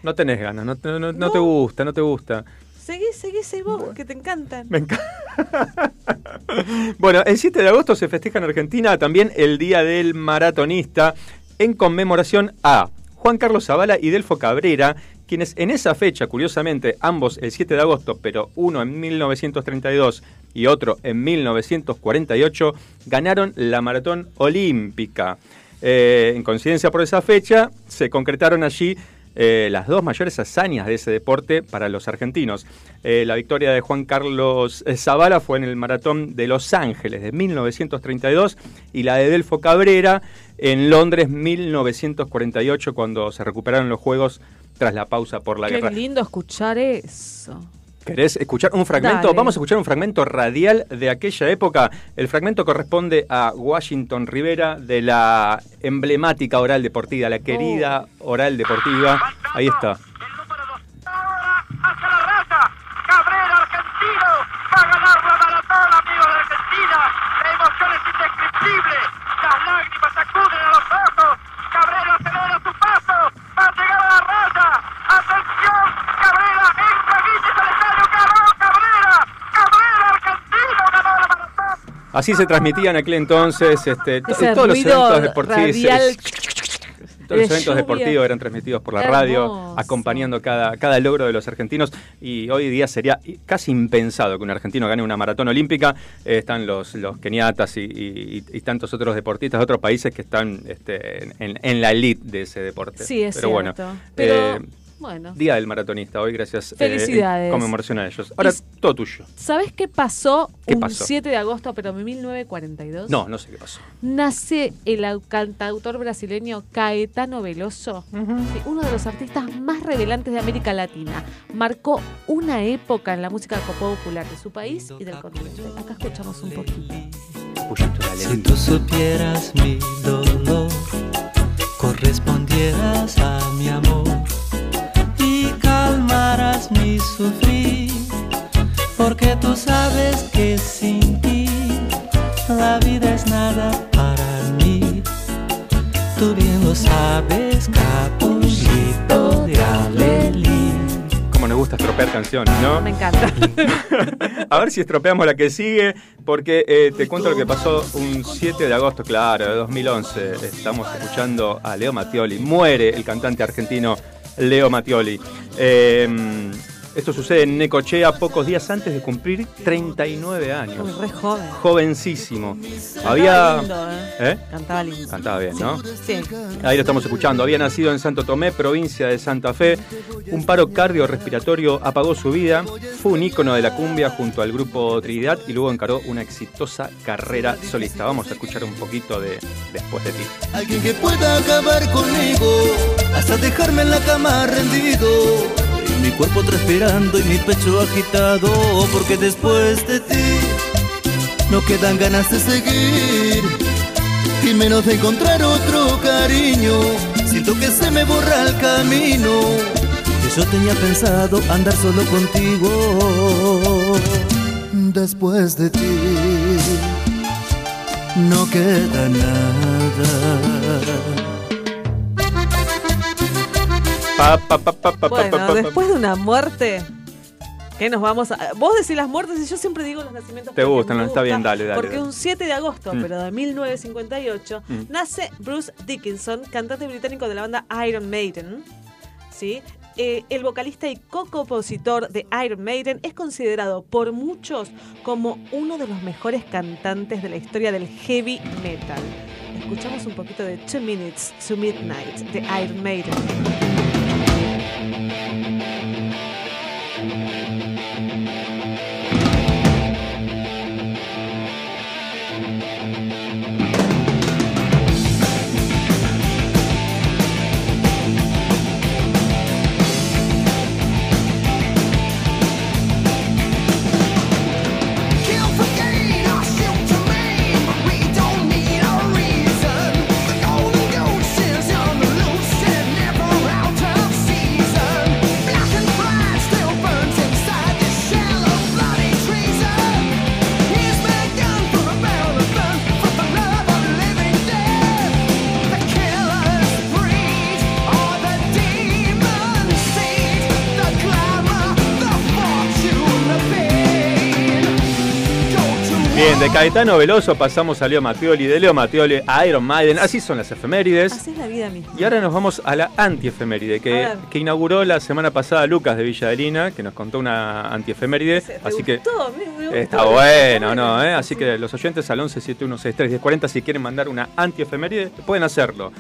No tenés ganas, no, no, no- no te gusta, no te gusta. Seguí, seguí, seguí vos, que te encantan. Me encanta. Bueno, el 7 de agosto se festeja en Argentina también el Día del Maratonista en conmemoración a Juan Carlos Zavala y Delfo Cabrera, quienes en esa fecha, curiosamente, ambos el 7 de agosto, pero uno en 1932 y otro en 1948, ganaron la maratón olímpica. Eh, en coincidencia por esa fecha, se concretaron allí eh, las dos mayores hazañas de ese deporte para los argentinos. Eh, la victoria de Juan Carlos eh, Zavala fue en el maratón de Los Ángeles de 1932 y la de Delfo Cabrera en Londres 1948 cuando se recuperaron los Juegos tras la pausa por la Qué guerra. lindo escuchar eso. ¿Querés escuchar un fragmento? Dale. Vamos a escuchar un fragmento radial de aquella época. El fragmento corresponde a Washington Rivera de la emblemática oral deportiva, la querida oral deportiva. Ahí está. Va a ganar la maratón, amigos de Argentina. La emoción es indescriptible. Las lágrimas acuden a los ojos. Cabrera acelera su paso. Va a llegar a la raya. Cabrera entra Guinness al estadio. Ganó Cabrera. Cabrera argentino ganó la maratón. Así se transmitía en aquel entonces este, Ese todos los eventos deportivos. Todos los eventos lluvia. deportivos eran transmitidos por la radio, acompañando cada, cada logro de los argentinos. Y hoy día sería casi impensado que un argentino gane una maratón olímpica. Eh, están los, los keniatas y, y- y tantos otros deportistas de otros países que están este, en, en la elite de ese deporte. Sí, es Pero bueno, cierto. Pero, eh, bueno. Día del maratonista hoy, gracias. eh, Felicidades. en conmemoración a ellos. Ahora, Y- todo tuyo. ¿Sabes qué pasó ¿Qué un pasó? 7 de agosto, pero en 1942? No, no sé qué pasó. Nace el au- cantautor brasileño Caetano Veloso, uno de los artistas más revelantes de América Latina. Marcó una época en la música popular de su país y del continente. Acá escuchamos un poquito. Si tú supieras mi dolor, correspondieras a mi amor mi sufrir, porque tú sabes que sin ti la vida es nada para mí. Tú bien lo sabes, capullito de Alelí. Como nos gusta estropear canciones, ¿no? Me encanta. A ver si estropeamos la que sigue, porque eh, te cuento lo que pasó un 7 de agosto, claro, de 2011. Estamos escuchando a Leo Mattioli. Muere el cantante argentino Leo Mattioli. Eh, esto sucede en Necochea pocos días antes de cumplir 39 años. Uy, re joven. Jovencísimo. Cantaba Había... lindo, ¿eh? ¿Eh? Cantaba lindo. Cantaba bien, ¿no? Sí. Ahí lo estamos escuchando. Había nacido en Santo Tomé, provincia de Santa Fe. Un paro cardiorrespiratorio apagó su vida. Fue un ícono de la cumbia junto al grupo Trinidad y luego encaró una exitosa carrera solista. Vamos a escuchar un poquito de Después de ti. Alguien que pueda acabar conmigo hasta dejarme en la cama rendido. Cuerpo transpirando y mi pecho agitado. Porque después de ti no quedan ganas de seguir. Y menos de encontrar otro cariño. Siento que se me borra el camino. Que yo tenía pensado andar solo contigo. Después de ti no queda nada. Pa, pa, pa, Bueno, después de una muerte, ¿qué nos vamos a...? Vos decís las muertes y yo siempre digo los nacimientos. Te gustan, está bien, dale, dale, Porque dale. un 7 de agosto, Mm. pero de 1958, Mm. nace Bruce Dickinson, cantante británico de la banda Iron Maiden. ¿Sí? Eh, el vocalista y co-compositor de Iron Maiden es considerado por muchos como uno de los mejores cantantes de la historia del heavy metal. Escuchamos un poquito de Two Minutes to Midnight de Iron Maiden. Thank you. De Caetano Veloso pasamos a Leo Mattioli, de Leo Mattioli a Iron Maiden. Así son las efemérides. Así es la vida misma. Y ahora nos vamos a la antiefeméride, que, que inauguró la semana pasada Lucas de Villadelina, que nos contó una antiefeméride. ¿Te Así que gustó? Me- me gustó. está bueno, ¿no? ¿Eh? Así que los oyentes al 11 7163 1040, si quieren mandar una antiefeméride, pueden hacerlo.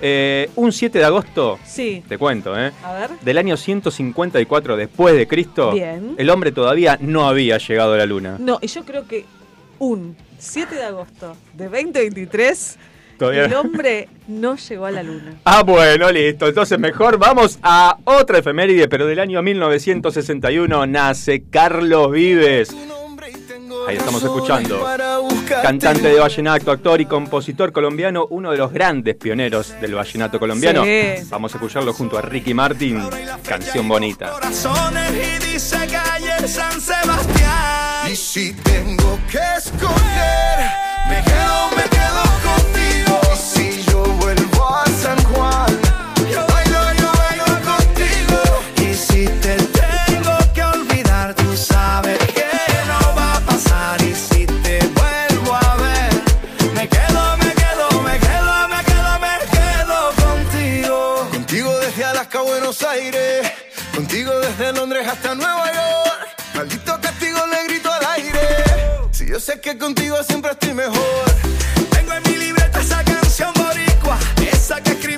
Eh, un 7 de agosto, Sí. te cuento, ¿eh? A ver. Del año 154 después de Cristo, Bien. el hombre todavía no había llegado a la luna. No, y yo creo que un 7 de agosto de 2023, Todavía el hombre no llegó a la luna. Ah, bueno, listo. Entonces mejor vamos a otra efeméride, pero del año 1961 nace Carlos Vives. Ahí estamos escuchando. Cantante de vallenato, actor y compositor colombiano, uno de los grandes pioneros del vallenato colombiano. Sí. Vamos a escucharlo junto a Ricky Martin, canción bonita. corazones y dice calle San Sebastián. Y si tengo que escoger, me quedo, hasta Nueva York. Maldito castigo le grito al aire. Si yo sé que contigo siempre estoy mejor. Tengo en mi libreta esa canción boricua. Esa que escribí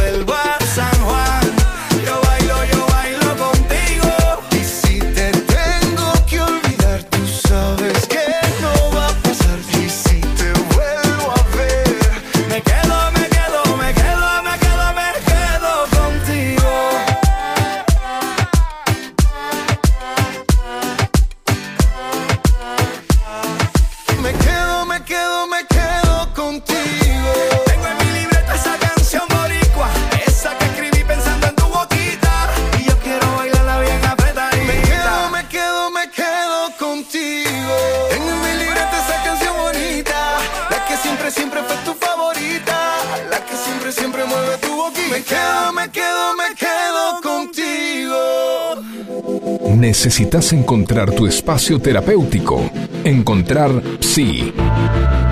Necesitas encontrar tu espacio terapéutico. Encontrar Psi.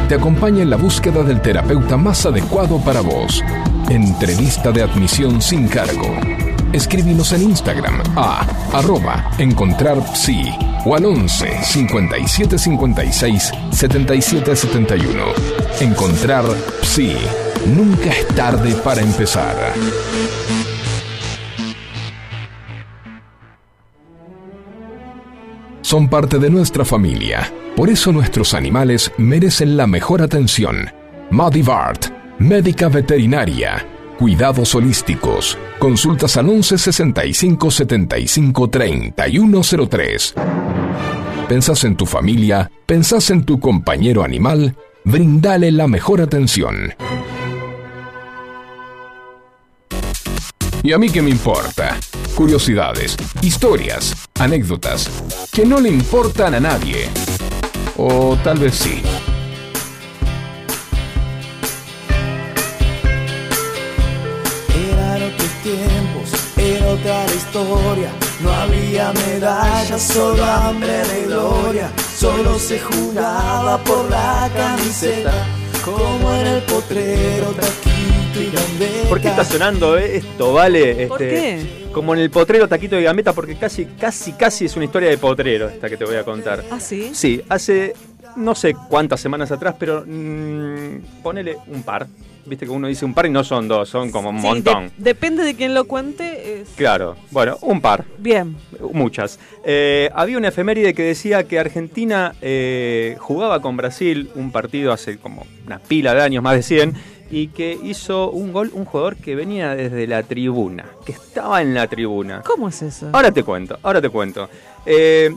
Te acompaña en la búsqueda del terapeuta más adecuado para vos. Entrevista de admisión sin cargo. Escríbenos en Instagram a arroba encontrar psi o al 11 57 56 77 71. Encontrar Psi. Nunca es tarde para empezar. Son parte de nuestra familia. Por eso nuestros animales merecen la mejor atención. Modivart, médica veterinaria. Cuidados holísticos. Consultas al 11 65 75 3103. ¿Pensás en tu familia? ¿Pensás en tu compañero animal? Brindale la mejor atención. ¿Y a mí qué me importa? Curiosidades, historias, anécdotas, que no le importan a nadie. O tal vez sí. Eran otros tiempos, era otra la historia. No había medallas, solo hambre de gloria. Solo se jugaba por la camiseta, como en el potrero, taquito y gambeta. ¿Por qué está sonando esto, vale? ¿Por Este, qué? Como en el potrero taquito de gambeta, porque casi, casi, casi es una historia de potrero esta que te voy a contar. ¿Ah, sí? Sí, hace no sé cuántas semanas atrás, pero mm, ponele un par. Viste que uno dice un par y no son dos, son como un Sí, montón. de- depende de quién lo cuente. es- Claro, bueno, un par. Bien. Muchas. Eh, había una efeméride que decía que Argentina eh, jugaba con Brasil un partido hace como una pila de años, más de 100, y que hizo un gol un jugador que venía desde la tribuna, que estaba en la tribuna. ¿Cómo es eso? Ahora te cuento, ahora te cuento. Eh,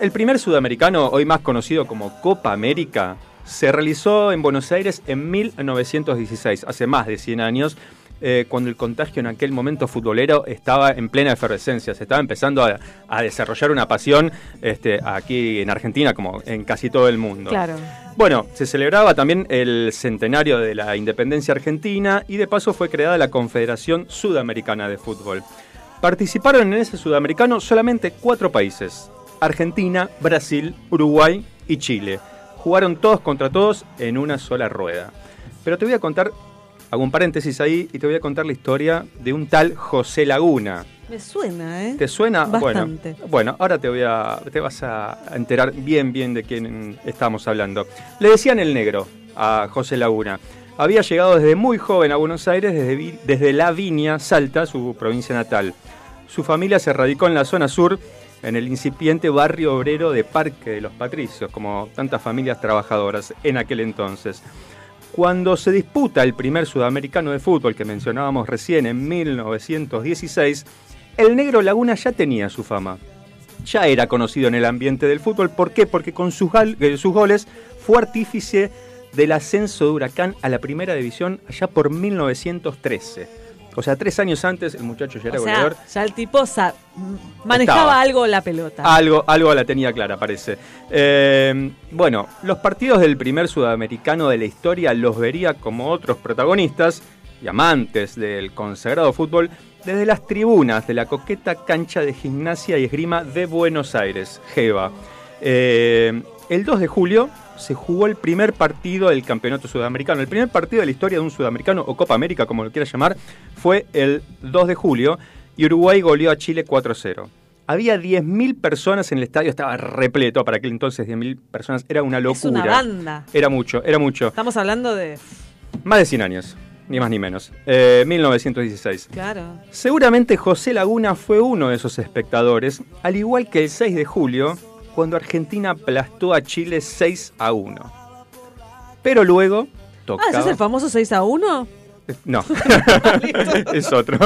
el primer sudamericano, hoy más conocido como Copa América, se realizó en Buenos Aires en 1916, hace más de 100 años, eh, cuando el contagio en aquel momento futbolero estaba en plena efervescencia, se estaba empezando a, a desarrollar una pasión este, aquí en Argentina como en casi todo el mundo. Claro. Bueno, se celebraba también el centenario de la independencia argentina y de paso fue creada la Confederación Sudamericana de Fútbol. Participaron en ese sudamericano solamente cuatro países, Argentina, Brasil, Uruguay y Chile. Jugaron todos contra todos en una sola rueda. Pero te voy a contar, hago un paréntesis ahí, y te voy a contar la historia de un tal José Laguna. Me suena, ¿eh? ¿Te suena? Bastante. Bueno, bueno, ahora te voy a, te vas a enterar bien, bien de quién estamos hablando. Le decían el negro a José Laguna. Había llegado desde muy joven a Buenos Aires, desde, desde La Viña, Salta, su provincia natal. Su familia se radicó en la zona sur, en el incipiente barrio obrero de Parque de los Patricios, como tantas familias trabajadoras en aquel entonces. Cuando se disputa el primer sudamericano de fútbol que mencionábamos recién en 1916, el negro Laguna ya tenía su fama. Ya era conocido en el ambiente del fútbol. ¿Por qué? Porque con sus, eh, sus goles fue artífice del ascenso de Huracán a la primera división allá por 1913. O sea, tres años antes el muchacho ya era O sea, goleador. ya el tipo manejaba Estaba. algo la pelota. Algo, algo la tenía clara, parece. Eh, bueno, los partidos del primer sudamericano de la historia los vería como otros protagonistas y amantes del consagrado fútbol desde las tribunas de la coqueta cancha de gimnasia y esgrima de Buenos Aires, GEVA. Eh, el 2 de julio se jugó el primer partido del campeonato sudamericano. El primer partido de la historia de un sudamericano o Copa América, como lo quieras llamar, fue el 2 de julio y Uruguay goleó a Chile 4-0. Había 10.000 personas en el estadio, estaba repleto para aquel entonces 10.000 personas, era una locura. Es una banda. Era mucho, era mucho. Estamos hablando de. Más de 100 años, ni más ni menos. Eh, 1916. Claro. Seguramente José Laguna fue uno de esos espectadores, al igual que el 6 de julio, cuando Argentina aplastó a Chile 6 a 1. Pero luego tocaba... Ah, ¿ese es el famoso 6 a 1? No, es otro.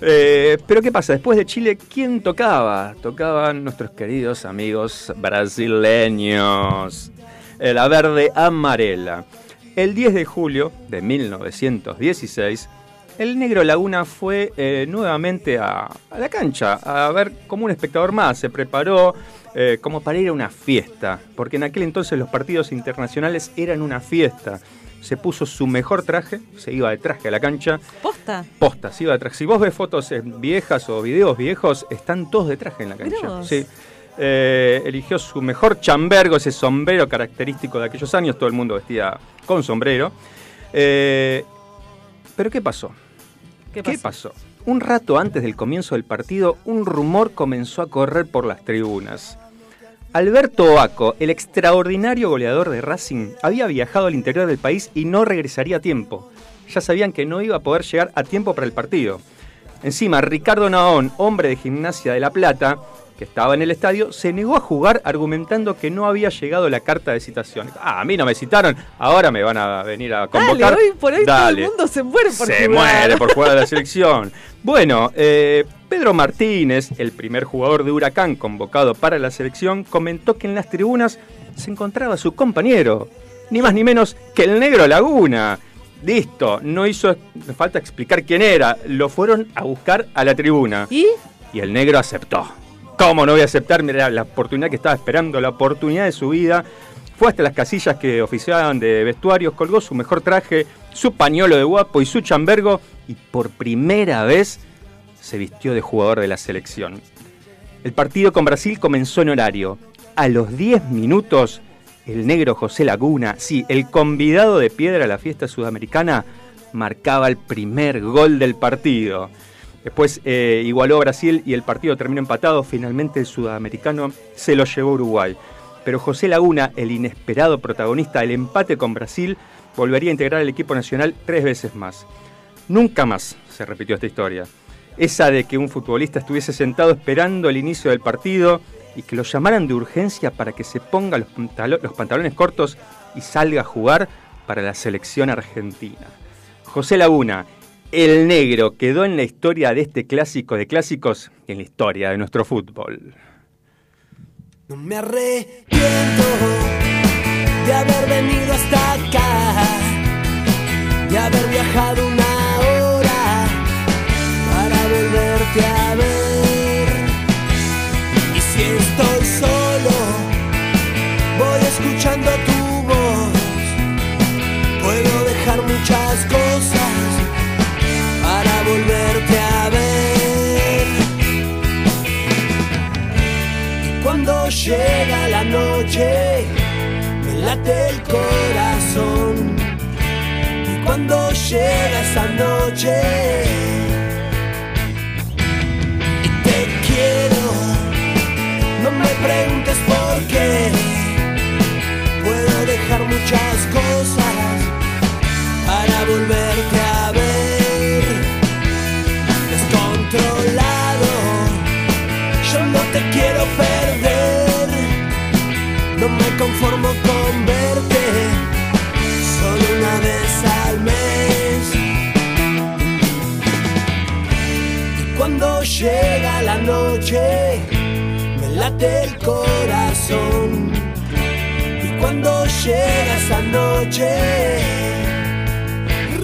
Eh, pero ¿qué pasa? Después de Chile, ¿quién tocaba? Tocaban nuestros queridos amigos brasileños. Eh, La verde amarela. El 10 de julio de 1916, el Negro Laguna fue eh, nuevamente a, a la cancha a ver como un espectador más. Se preparó eh, como para ir a una fiesta, porque en aquel entonces los partidos internacionales eran una fiesta. Se puso su mejor traje, se iba de traje a la cancha. ¿Posta? Posta, se iba de traje. Si vos ves fotos viejas o videos viejos, están todos de traje en la cancha. Sí. Eh, eligió su mejor chambergo, ese sombrero característico de aquellos años. Todo el mundo vestía con sombrero. Eh, Pero ¿qué pasó? ¿Qué ¿Qué pasó? Un rato antes del comienzo del partido, un rumor comenzó a correr por las tribunas. Alberto Oaco, el extraordinario goleador de Racing, había viajado al interior del país y no regresaría a tiempo. Ya sabían que no iba a poder llegar a tiempo para el partido. Encima, Ricardo Naón, hombre de Gimnasia de La Plata, que estaba en el estadio, se negó a jugar argumentando que no había llegado la carta de citación. Ah, a mí no me citaron, ahora me van a venir a convocar. Dale, hoy por hoy Dale. todo el mundo se muere por Se jugar. muere por jugar a la selección. Bueno, eh, Pedro Martínez, el primer jugador de Huracán convocado para la selección, comentó que en las tribunas se encontraba su compañero, ni más ni menos que el Negro Laguna. Listo, no hizo falta explicar quién era, lo fueron a buscar a la tribuna. ¿Y? Y el negro aceptó. ¿Cómo no voy a aceptar? Mira, la oportunidad que estaba esperando, la oportunidad de su vida. Fue hasta las casillas que oficiaban de vestuarios, colgó su mejor traje, su pañuelo de guapo y su chambergo y por primera vez se vistió de jugador de la selección. El partido con Brasil comenzó en horario. A los 10 minutos, el negro José Laguna, sí, el convidado de piedra a la fiesta sudamericana, marcaba el primer gol del partido. Después eh, igualó a Brasil y el partido terminó empatado. Finalmente el sudamericano se lo llevó a Uruguay. Pero José Laguna, el inesperado protagonista del empate con Brasil, volvería a integrar el equipo nacional tres veces más. Nunca más se repitió esta historia. Esa de que un futbolista estuviese sentado esperando el inicio del partido y que lo llamaran de urgencia para que se ponga los pantalones cortos y salga a jugar para la selección argentina. José Laguna, el negro, quedó en la historia de este clásico de clásicos y en la historia de nuestro fútbol. No me arrepiento de haber venido hasta acá, de haber viajado una hora para volverte a ver. Y si estoy solo, voy escuchando tu voz. Puedo dejar muchas cosas llega la noche, me late el corazón. Y cuando llega esa noche, y te quiero, no me preguntes por qué. Puedo dejar muchas cosas para volverte me conformo con verte solo una vez al mes. Y cuando llega la noche, me late el corazón. Y cuando llega esa noche,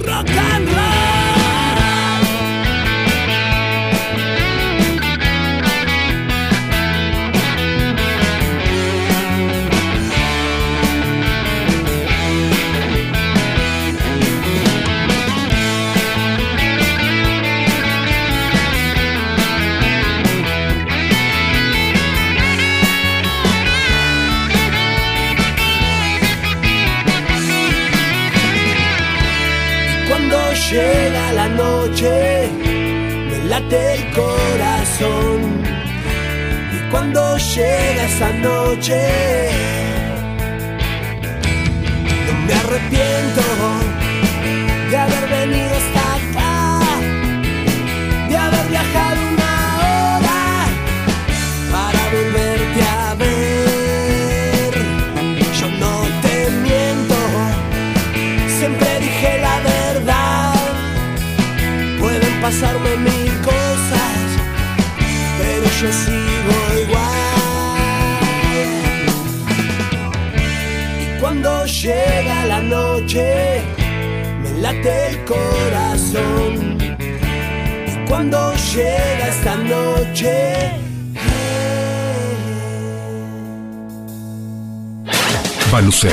rock and roll. El corazón. Y cuando llega esa noche, no me arrepiento de haber venido yo sigo igual. Y cuando llega la noche, me late el corazón. Y cuando llega esta noche, Balucel,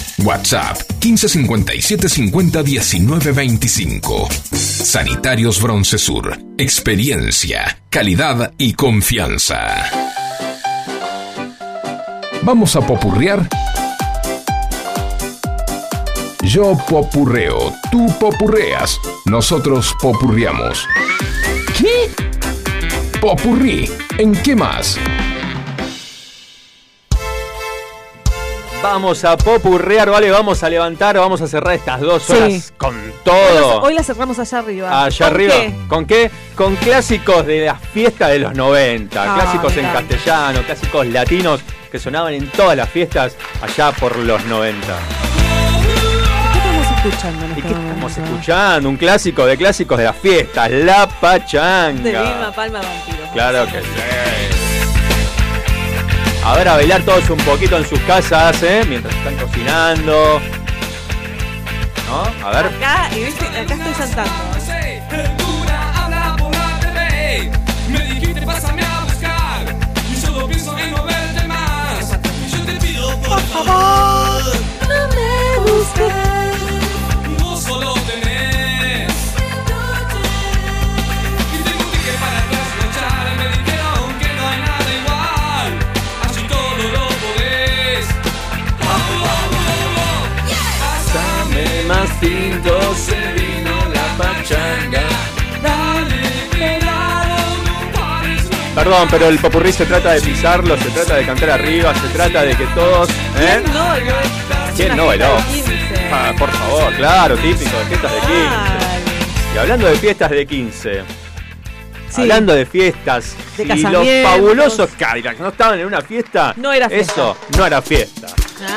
WhatsApp 1557 50 19 25. Sanitarios Broncesur. Experiencia, calidad y confianza. ¿Vamos a popurrear? Yo popurreo, tú popurreas, nosotros popurriamos. ¿Qué? Popurrí, ¿en qué más? Vamos a popurrear, ¿vale? Vamos a levantar, vamos a cerrar estas dos Sí. horas con Hoy todo. la- Hoy la cerramos allá arriba. Allá ¿Con arriba. qué? ¿Con qué? Con clásicos de las fiestas de los 90. Ah, clásicos en castellano, clásicos latinos que sonaban en todas las fiestas allá por los 90. ¿Qué estamos escuchando en este momento? Estamos escuchando un clásico de clásicos de las fiestas, La Pachanga. De Vilma Palma Vampiro. Claro que sí. A ver, a bailar todos un poquito en sus casas, ¿eh? Mientras están cocinando. ¿No? A ver. Acá, y viste, acá estoy saltando. por la TV. Me dijiste pásame a buscar y solo pienso en no verte más. Y yo te pido por favor, no me busques. Se vino la pachanga. Perdón, pero el popurrí se trata de pisarlo, se trata de cantar arriba, se trata de que todos. ¿eh? ¿Quién no bailó? ¿Quién no bailó? Ah, por favor, claro, típico de fiestas de 15. Y hablando de fiestas de 15. Sí. Hablando de fiestas. De y los fabulosos Cadillacs no estaban en una fiesta. No era fiesta. Eso no era fiesta.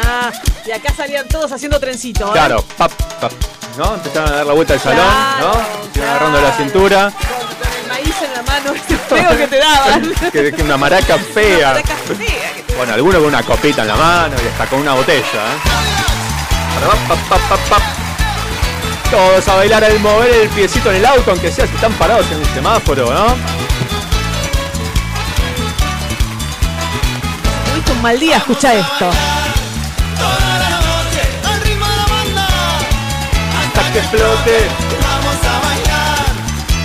Ah, y acá salían todos haciendo trencito. ¿eh? Claro, pap, pap, ¿no? Empezaron a dar la vuelta al salón, Claro, ¿no? Iban agarrando la cintura. Con el maíz en la mano, ese feo que te daban. que, que una maraca fea. Maraca fea que te Bueno, alguno con una copita en la mano y hasta con una botella. ¿eh? Todos a bailar al mover el piecito en el auto, aunque sea si están parados en el semáforo, ¿no? Tuviste un mal día, escucha esto. Que explote. Vamos a bailar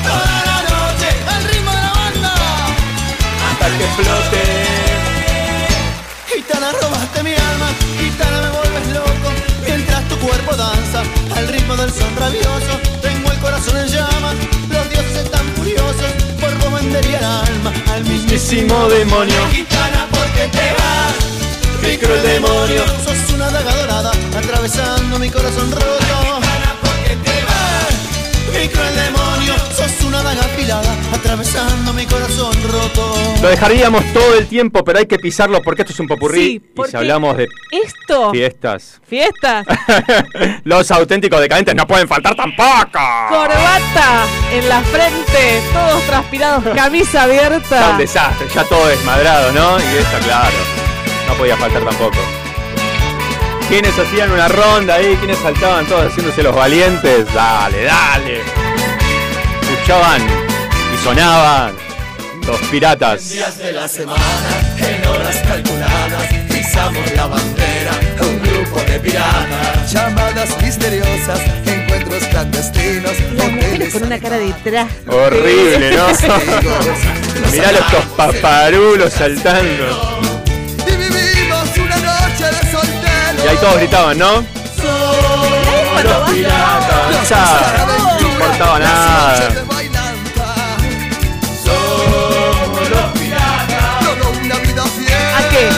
toda la noche al ritmo de la banda. Hasta que explote. Gitana, robaste mi alma, gitana, me vuelves loco. Mientras tu cuerpo danza al ritmo del son rabioso. Tengo el corazón en llamas, los dioses están furiosos. Por vos vendería el alma al mismísimo demonio. Gitana, ¿por qué te vas? Micro el demonio. Sos una daga dorada atravesando mi corazón roto. Micro el demonio, sos una daga afilada atravesando mi corazón roto. Lo dejaríamos todo el tiempo, pero hay que pisarlo porque esto es un popurrí. Sí, y si hablamos de Esto. fiestas, Fiestas. los auténticos decadentes no pueden faltar tampoco. Corbata en la frente, todos transpirados, camisa abierta. un desastre, ya todo desmadrado, ¿no? Y está claro, no podía faltar tampoco. ¿Quiénes hacían una ronda ahí? ¿Quiénes saltaban todos haciéndose los valientes? Dale, dale. Escuchaban y sonaban los piratas. Días de la semana, en horas calculadas, pisamos la bandera, un grupo de piratas. Llamadas misteriosas, encuentros clandestinos, Mujeres con una cara de traje. Horrible, ¿no? Mirá los estos paparulos saltando. Y ahí todos gritaban, ¿no? Los piratas. Ya, no importaba nada. Somos los piratas. Todo una vida fiel. ¿A qué?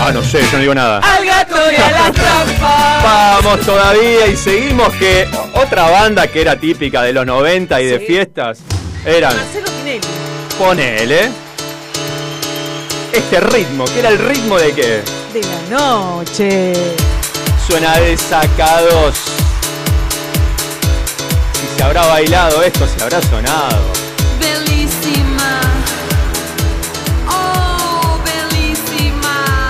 Ah, no sé, yo no digo nada. Al gato y a la trampa. Vamos todavía y seguimos que otra banda que era típica de los 90 y de fiestas eran Marcelo Tinelli. Ponele este ritmo, que era el ritmo de qué? De la noche. Suena de sacados. Si se habrá bailado esto, se habrá sonado. Bellísima. Oh, bellísima.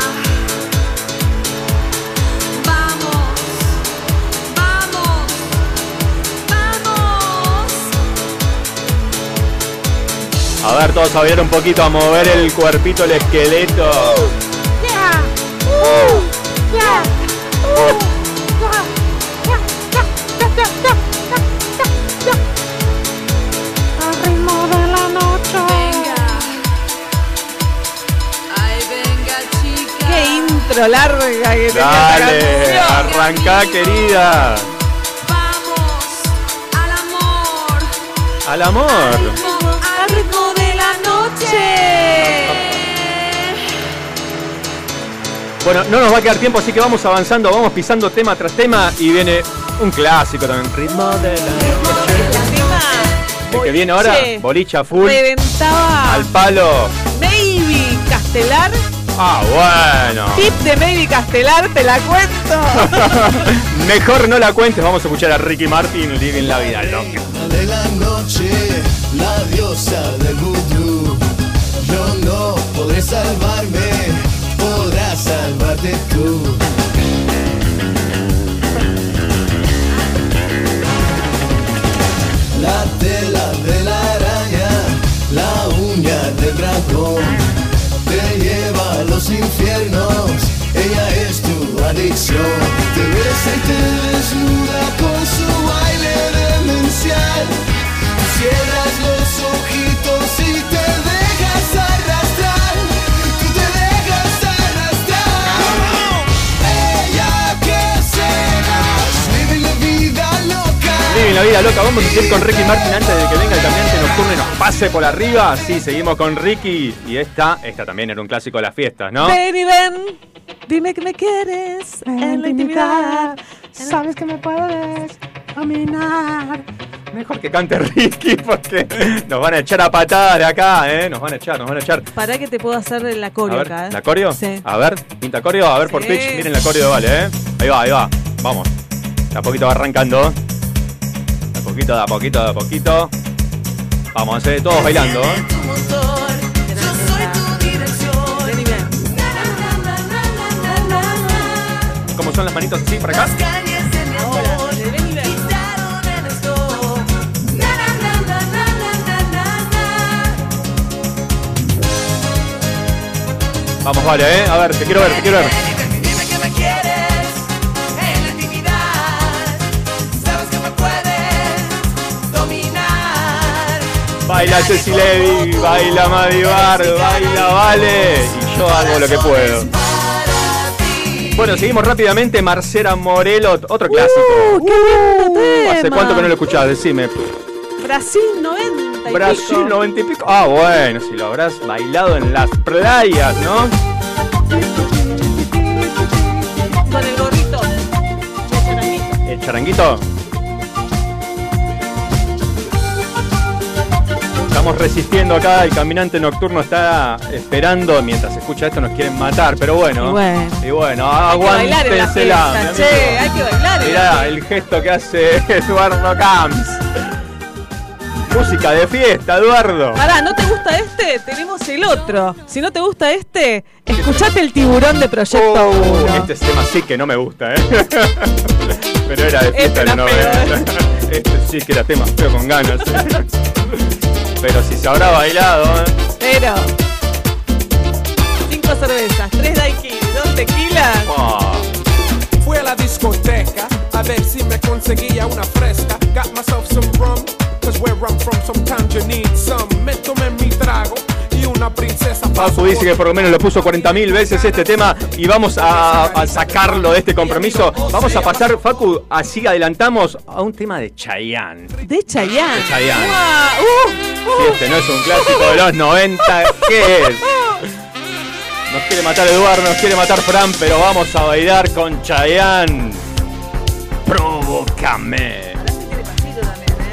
Vamos. Vamos. Vamos. A ver, todos a ver un poquito, a mover el cuerpito, el esqueleto. Larga que tenía esta Dale, arrancá, querida. Vamos al amor. Al amor. Bueno, no nos va a quedar tiempo, así que vamos avanzando, vamos pisando tema tras tema y viene un clásico también. Ritmo de la El que viene ahora, bolicha full, Reventaba al palo. Maybe Castelar. Ah, bueno. Tip de Maybe Castelar, te la cuento. Mejor no la cuentes, vamos a escuchar a Ricky Martin, Living la vida loca. de la noche, la diosa del vudú. Yo no podré salvarme, podrás La tela de la araña, la uña del dragón, te lleva a los infiernos, ella es tu adicción. Te besa y te desnuda vida loca, vamos a seguir con Ricky Martin antes de que venga el cambiante nocturno y nos pase por arriba. Sí, seguimos con Ricky y esta, esta también era un clásico de las fiestas, ¿no? Ven y ven. Dime que me quieres en la intimidad. Sabes que me puedes dominar. Mejor que cante Ricky porque nos van a echar a patar de acá, ¿eh? Nos van a echar, nos van a echar. Pará que te puedo hacer la coreo acá, ¿eh? ¿la coreo? Sí. A ver, pinta coreo, a ver por pitch, miren la coreo de Vale, ¿eh? Ahí va, ahí va, vamos. De a poquito va arrancando. De a poquito, de a poquito, de a poquito. Vamos, ¿eh? Todos bailando, ¿eh? ¿Cómo son las manitos así para acá? Vamos, Vale, ¿eh? A ver, te quiero ver, te quiero ver. Baila Ceci Levy, baila Madi Bar, baila Vale. Y yo hago lo que puedo. Bueno, seguimos rápidamente. Marcela Morelo, otro clásico. ¡Uh, qué lindo tema! ¿Hace cuánto que no lo escuchás? Decime. Brasil 90 y Brasil pico. 90 y pico. Ah, bueno, si lo habrás bailado en las playas, ¿no? Con el gorrito. El charanguito. Estamos resistiendo acá, el caminante nocturno está esperando, mientras escucha esto nos quieren matar, pero bueno. Y bueno. Y bueno, aguántensela. che, hay que bailar Mirá el gesto que hace Eduardo Camps. Música de fiesta, Eduardo. Pará, ¿no te gusta este? Tenemos el otro. Si no te gusta este, escuchate el tiburón de Proyecto 1. Este tema sí que no me gusta, ¿eh? Pero era de fiesta Este de era feo, 90. Este sí que era tema feo con ganas. Pero si se habrá bailado, ¿eh? Pero. Cinco cervezas, tres daiquiri, dos tequilas. Fui a la discoteca a ver si me conseguía una fresca. Got myself some rum, cause where I'm from sometimes you need some. Me tomé mi trago una princesa Papu dice que por lo menos lo puso 40.000 veces este tema y vamos a, a sacarlo de este compromiso. Vamos a pasar, Facu, así adelantamos a un tema de Chayanne. De Chayanne. De Chayanne. Guau, uh, Si este no es un clásico de los 90, ¿qué es? Nos quiere matar Eduardo, nos quiere matar Fran, pero vamos a bailar con Chayanne. Provócame.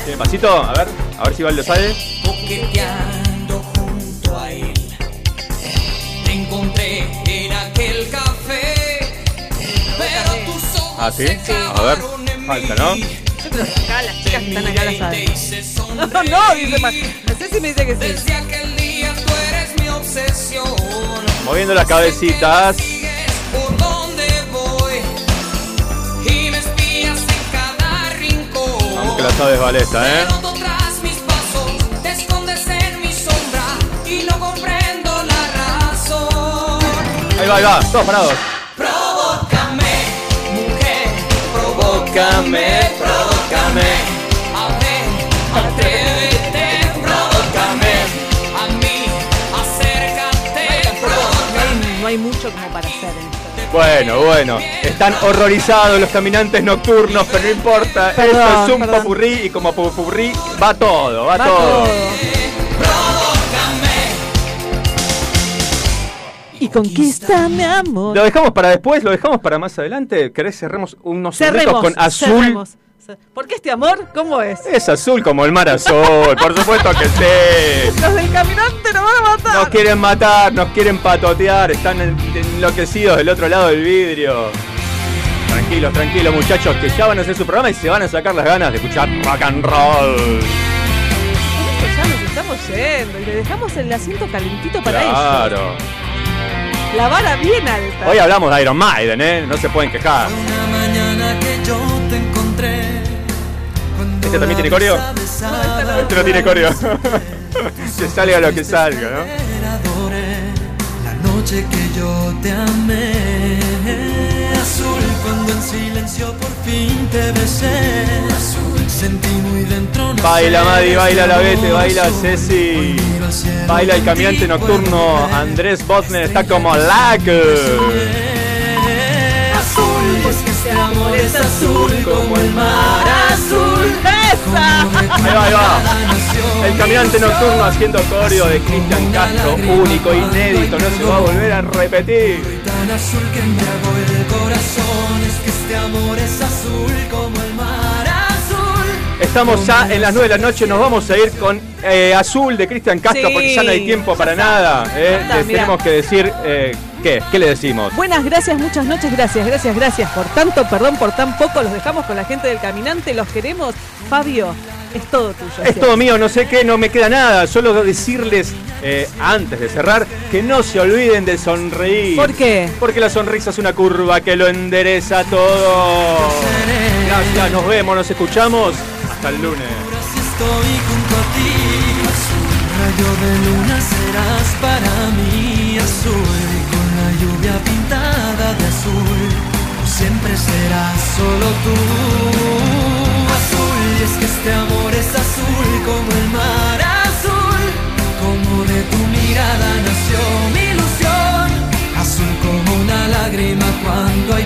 ¿Tiene pasito? A ver, a ver si Valdo sale. Coqueteando Ah, sí. A ver, falta, ¿no? Yo creo que acá las chicas que están acá las saben. No, no, dice Ma- No sé si me dice que sí. Desde aquel día tú eres mi obsesión. Moviendo las cabecitas. Por donde voy. Y me espías en cada rincón. Vamos que la sabes, Valesta, ¿eh? Ahí va, ahí va, todos parados. Provócame, provócame. A ver, atrévete, provócame. A mí, acércate, provócame. No hay mucho como para hacer en esto. Bueno, bueno. Están horrorizados los caminantes nocturnos, pero no importa. Perdón, Esto es un perdón. popurrí y como popurrí va todo, va, Va todo. todo. Y conquista mi amor. Lo dejamos para después, lo dejamos para más adelante. ¿Querés cerremos unos Cerremos con azul? cerremos. ¿Por qué este amor? ¿Cómo es? Es azul como el mar azul, por supuesto que sí. Los del caminante nos van a matar. Nos quieren matar, nos quieren patotear, están en- enloquecidos del otro lado del vidrio. Tranquilos, tranquilos muchachos, que ya van a hacer su programa y se van a sacar las ganas de escuchar rock and roll. Con esto ya nos estamos yendo y le dejamos el asiento calentito para ellos. Claro. La vara bien alta. Hoy hablamos de Iron Maiden, ¿eh? No se pueden quejar. Una mañana que yo te encontré. ¿Este también tiene coreo? Este no tiene coreo. que salga lo que salga, ¿no? La noche que yo te amé. Azul cuando en silencio por fin te besé. Azul sentí muy dentro. no Baila Madi, baila la Bete, baila Ceci. Baila el caminante nocturno Andrés Botner, está como lag. Azul, pues que este amor es azul como el mar azul. ¡Esa! Ahí va, ahí va. El caminante nocturno haciendo coreo de Cristian Castro, único, inédito, no se va a volver a repetir. Tan azul que me hago el corazón. Es que este amor es azul como. Estamos ya en las 9 de la noche, nos vamos a ir con eh, Azul de Cristian Castro Sí, porque ya no hay tiempo ya para está. nada. eh. Ya está, Les mirá. tenemos que decir, eh, ¿qué? ¿Qué le decimos? Buenas gracias, muchas noches, gracias, gracias, gracias por tanto, perdón por tan poco, los dejamos con la gente del caminante, los queremos. Fabio, es todo tuyo. Es todo mío, no sé qué, no me queda nada. Solo decirles, eh, antes de cerrar, que no se olviden de sonreír. ¿Por qué? Porque la sonrisa es una curva que lo endereza todo. Gracias, nos vemos, nos escuchamos. Hasta el lunes. Estoy junto a ti, azul rayo de luna serás para mí azul con la lluvia pintada de azul. Siempre serás solo tú azul. Y es que este amor es azul como el mar azul. Como de tu mirada nació mi ilusión. Azul como una lágrima cuando hay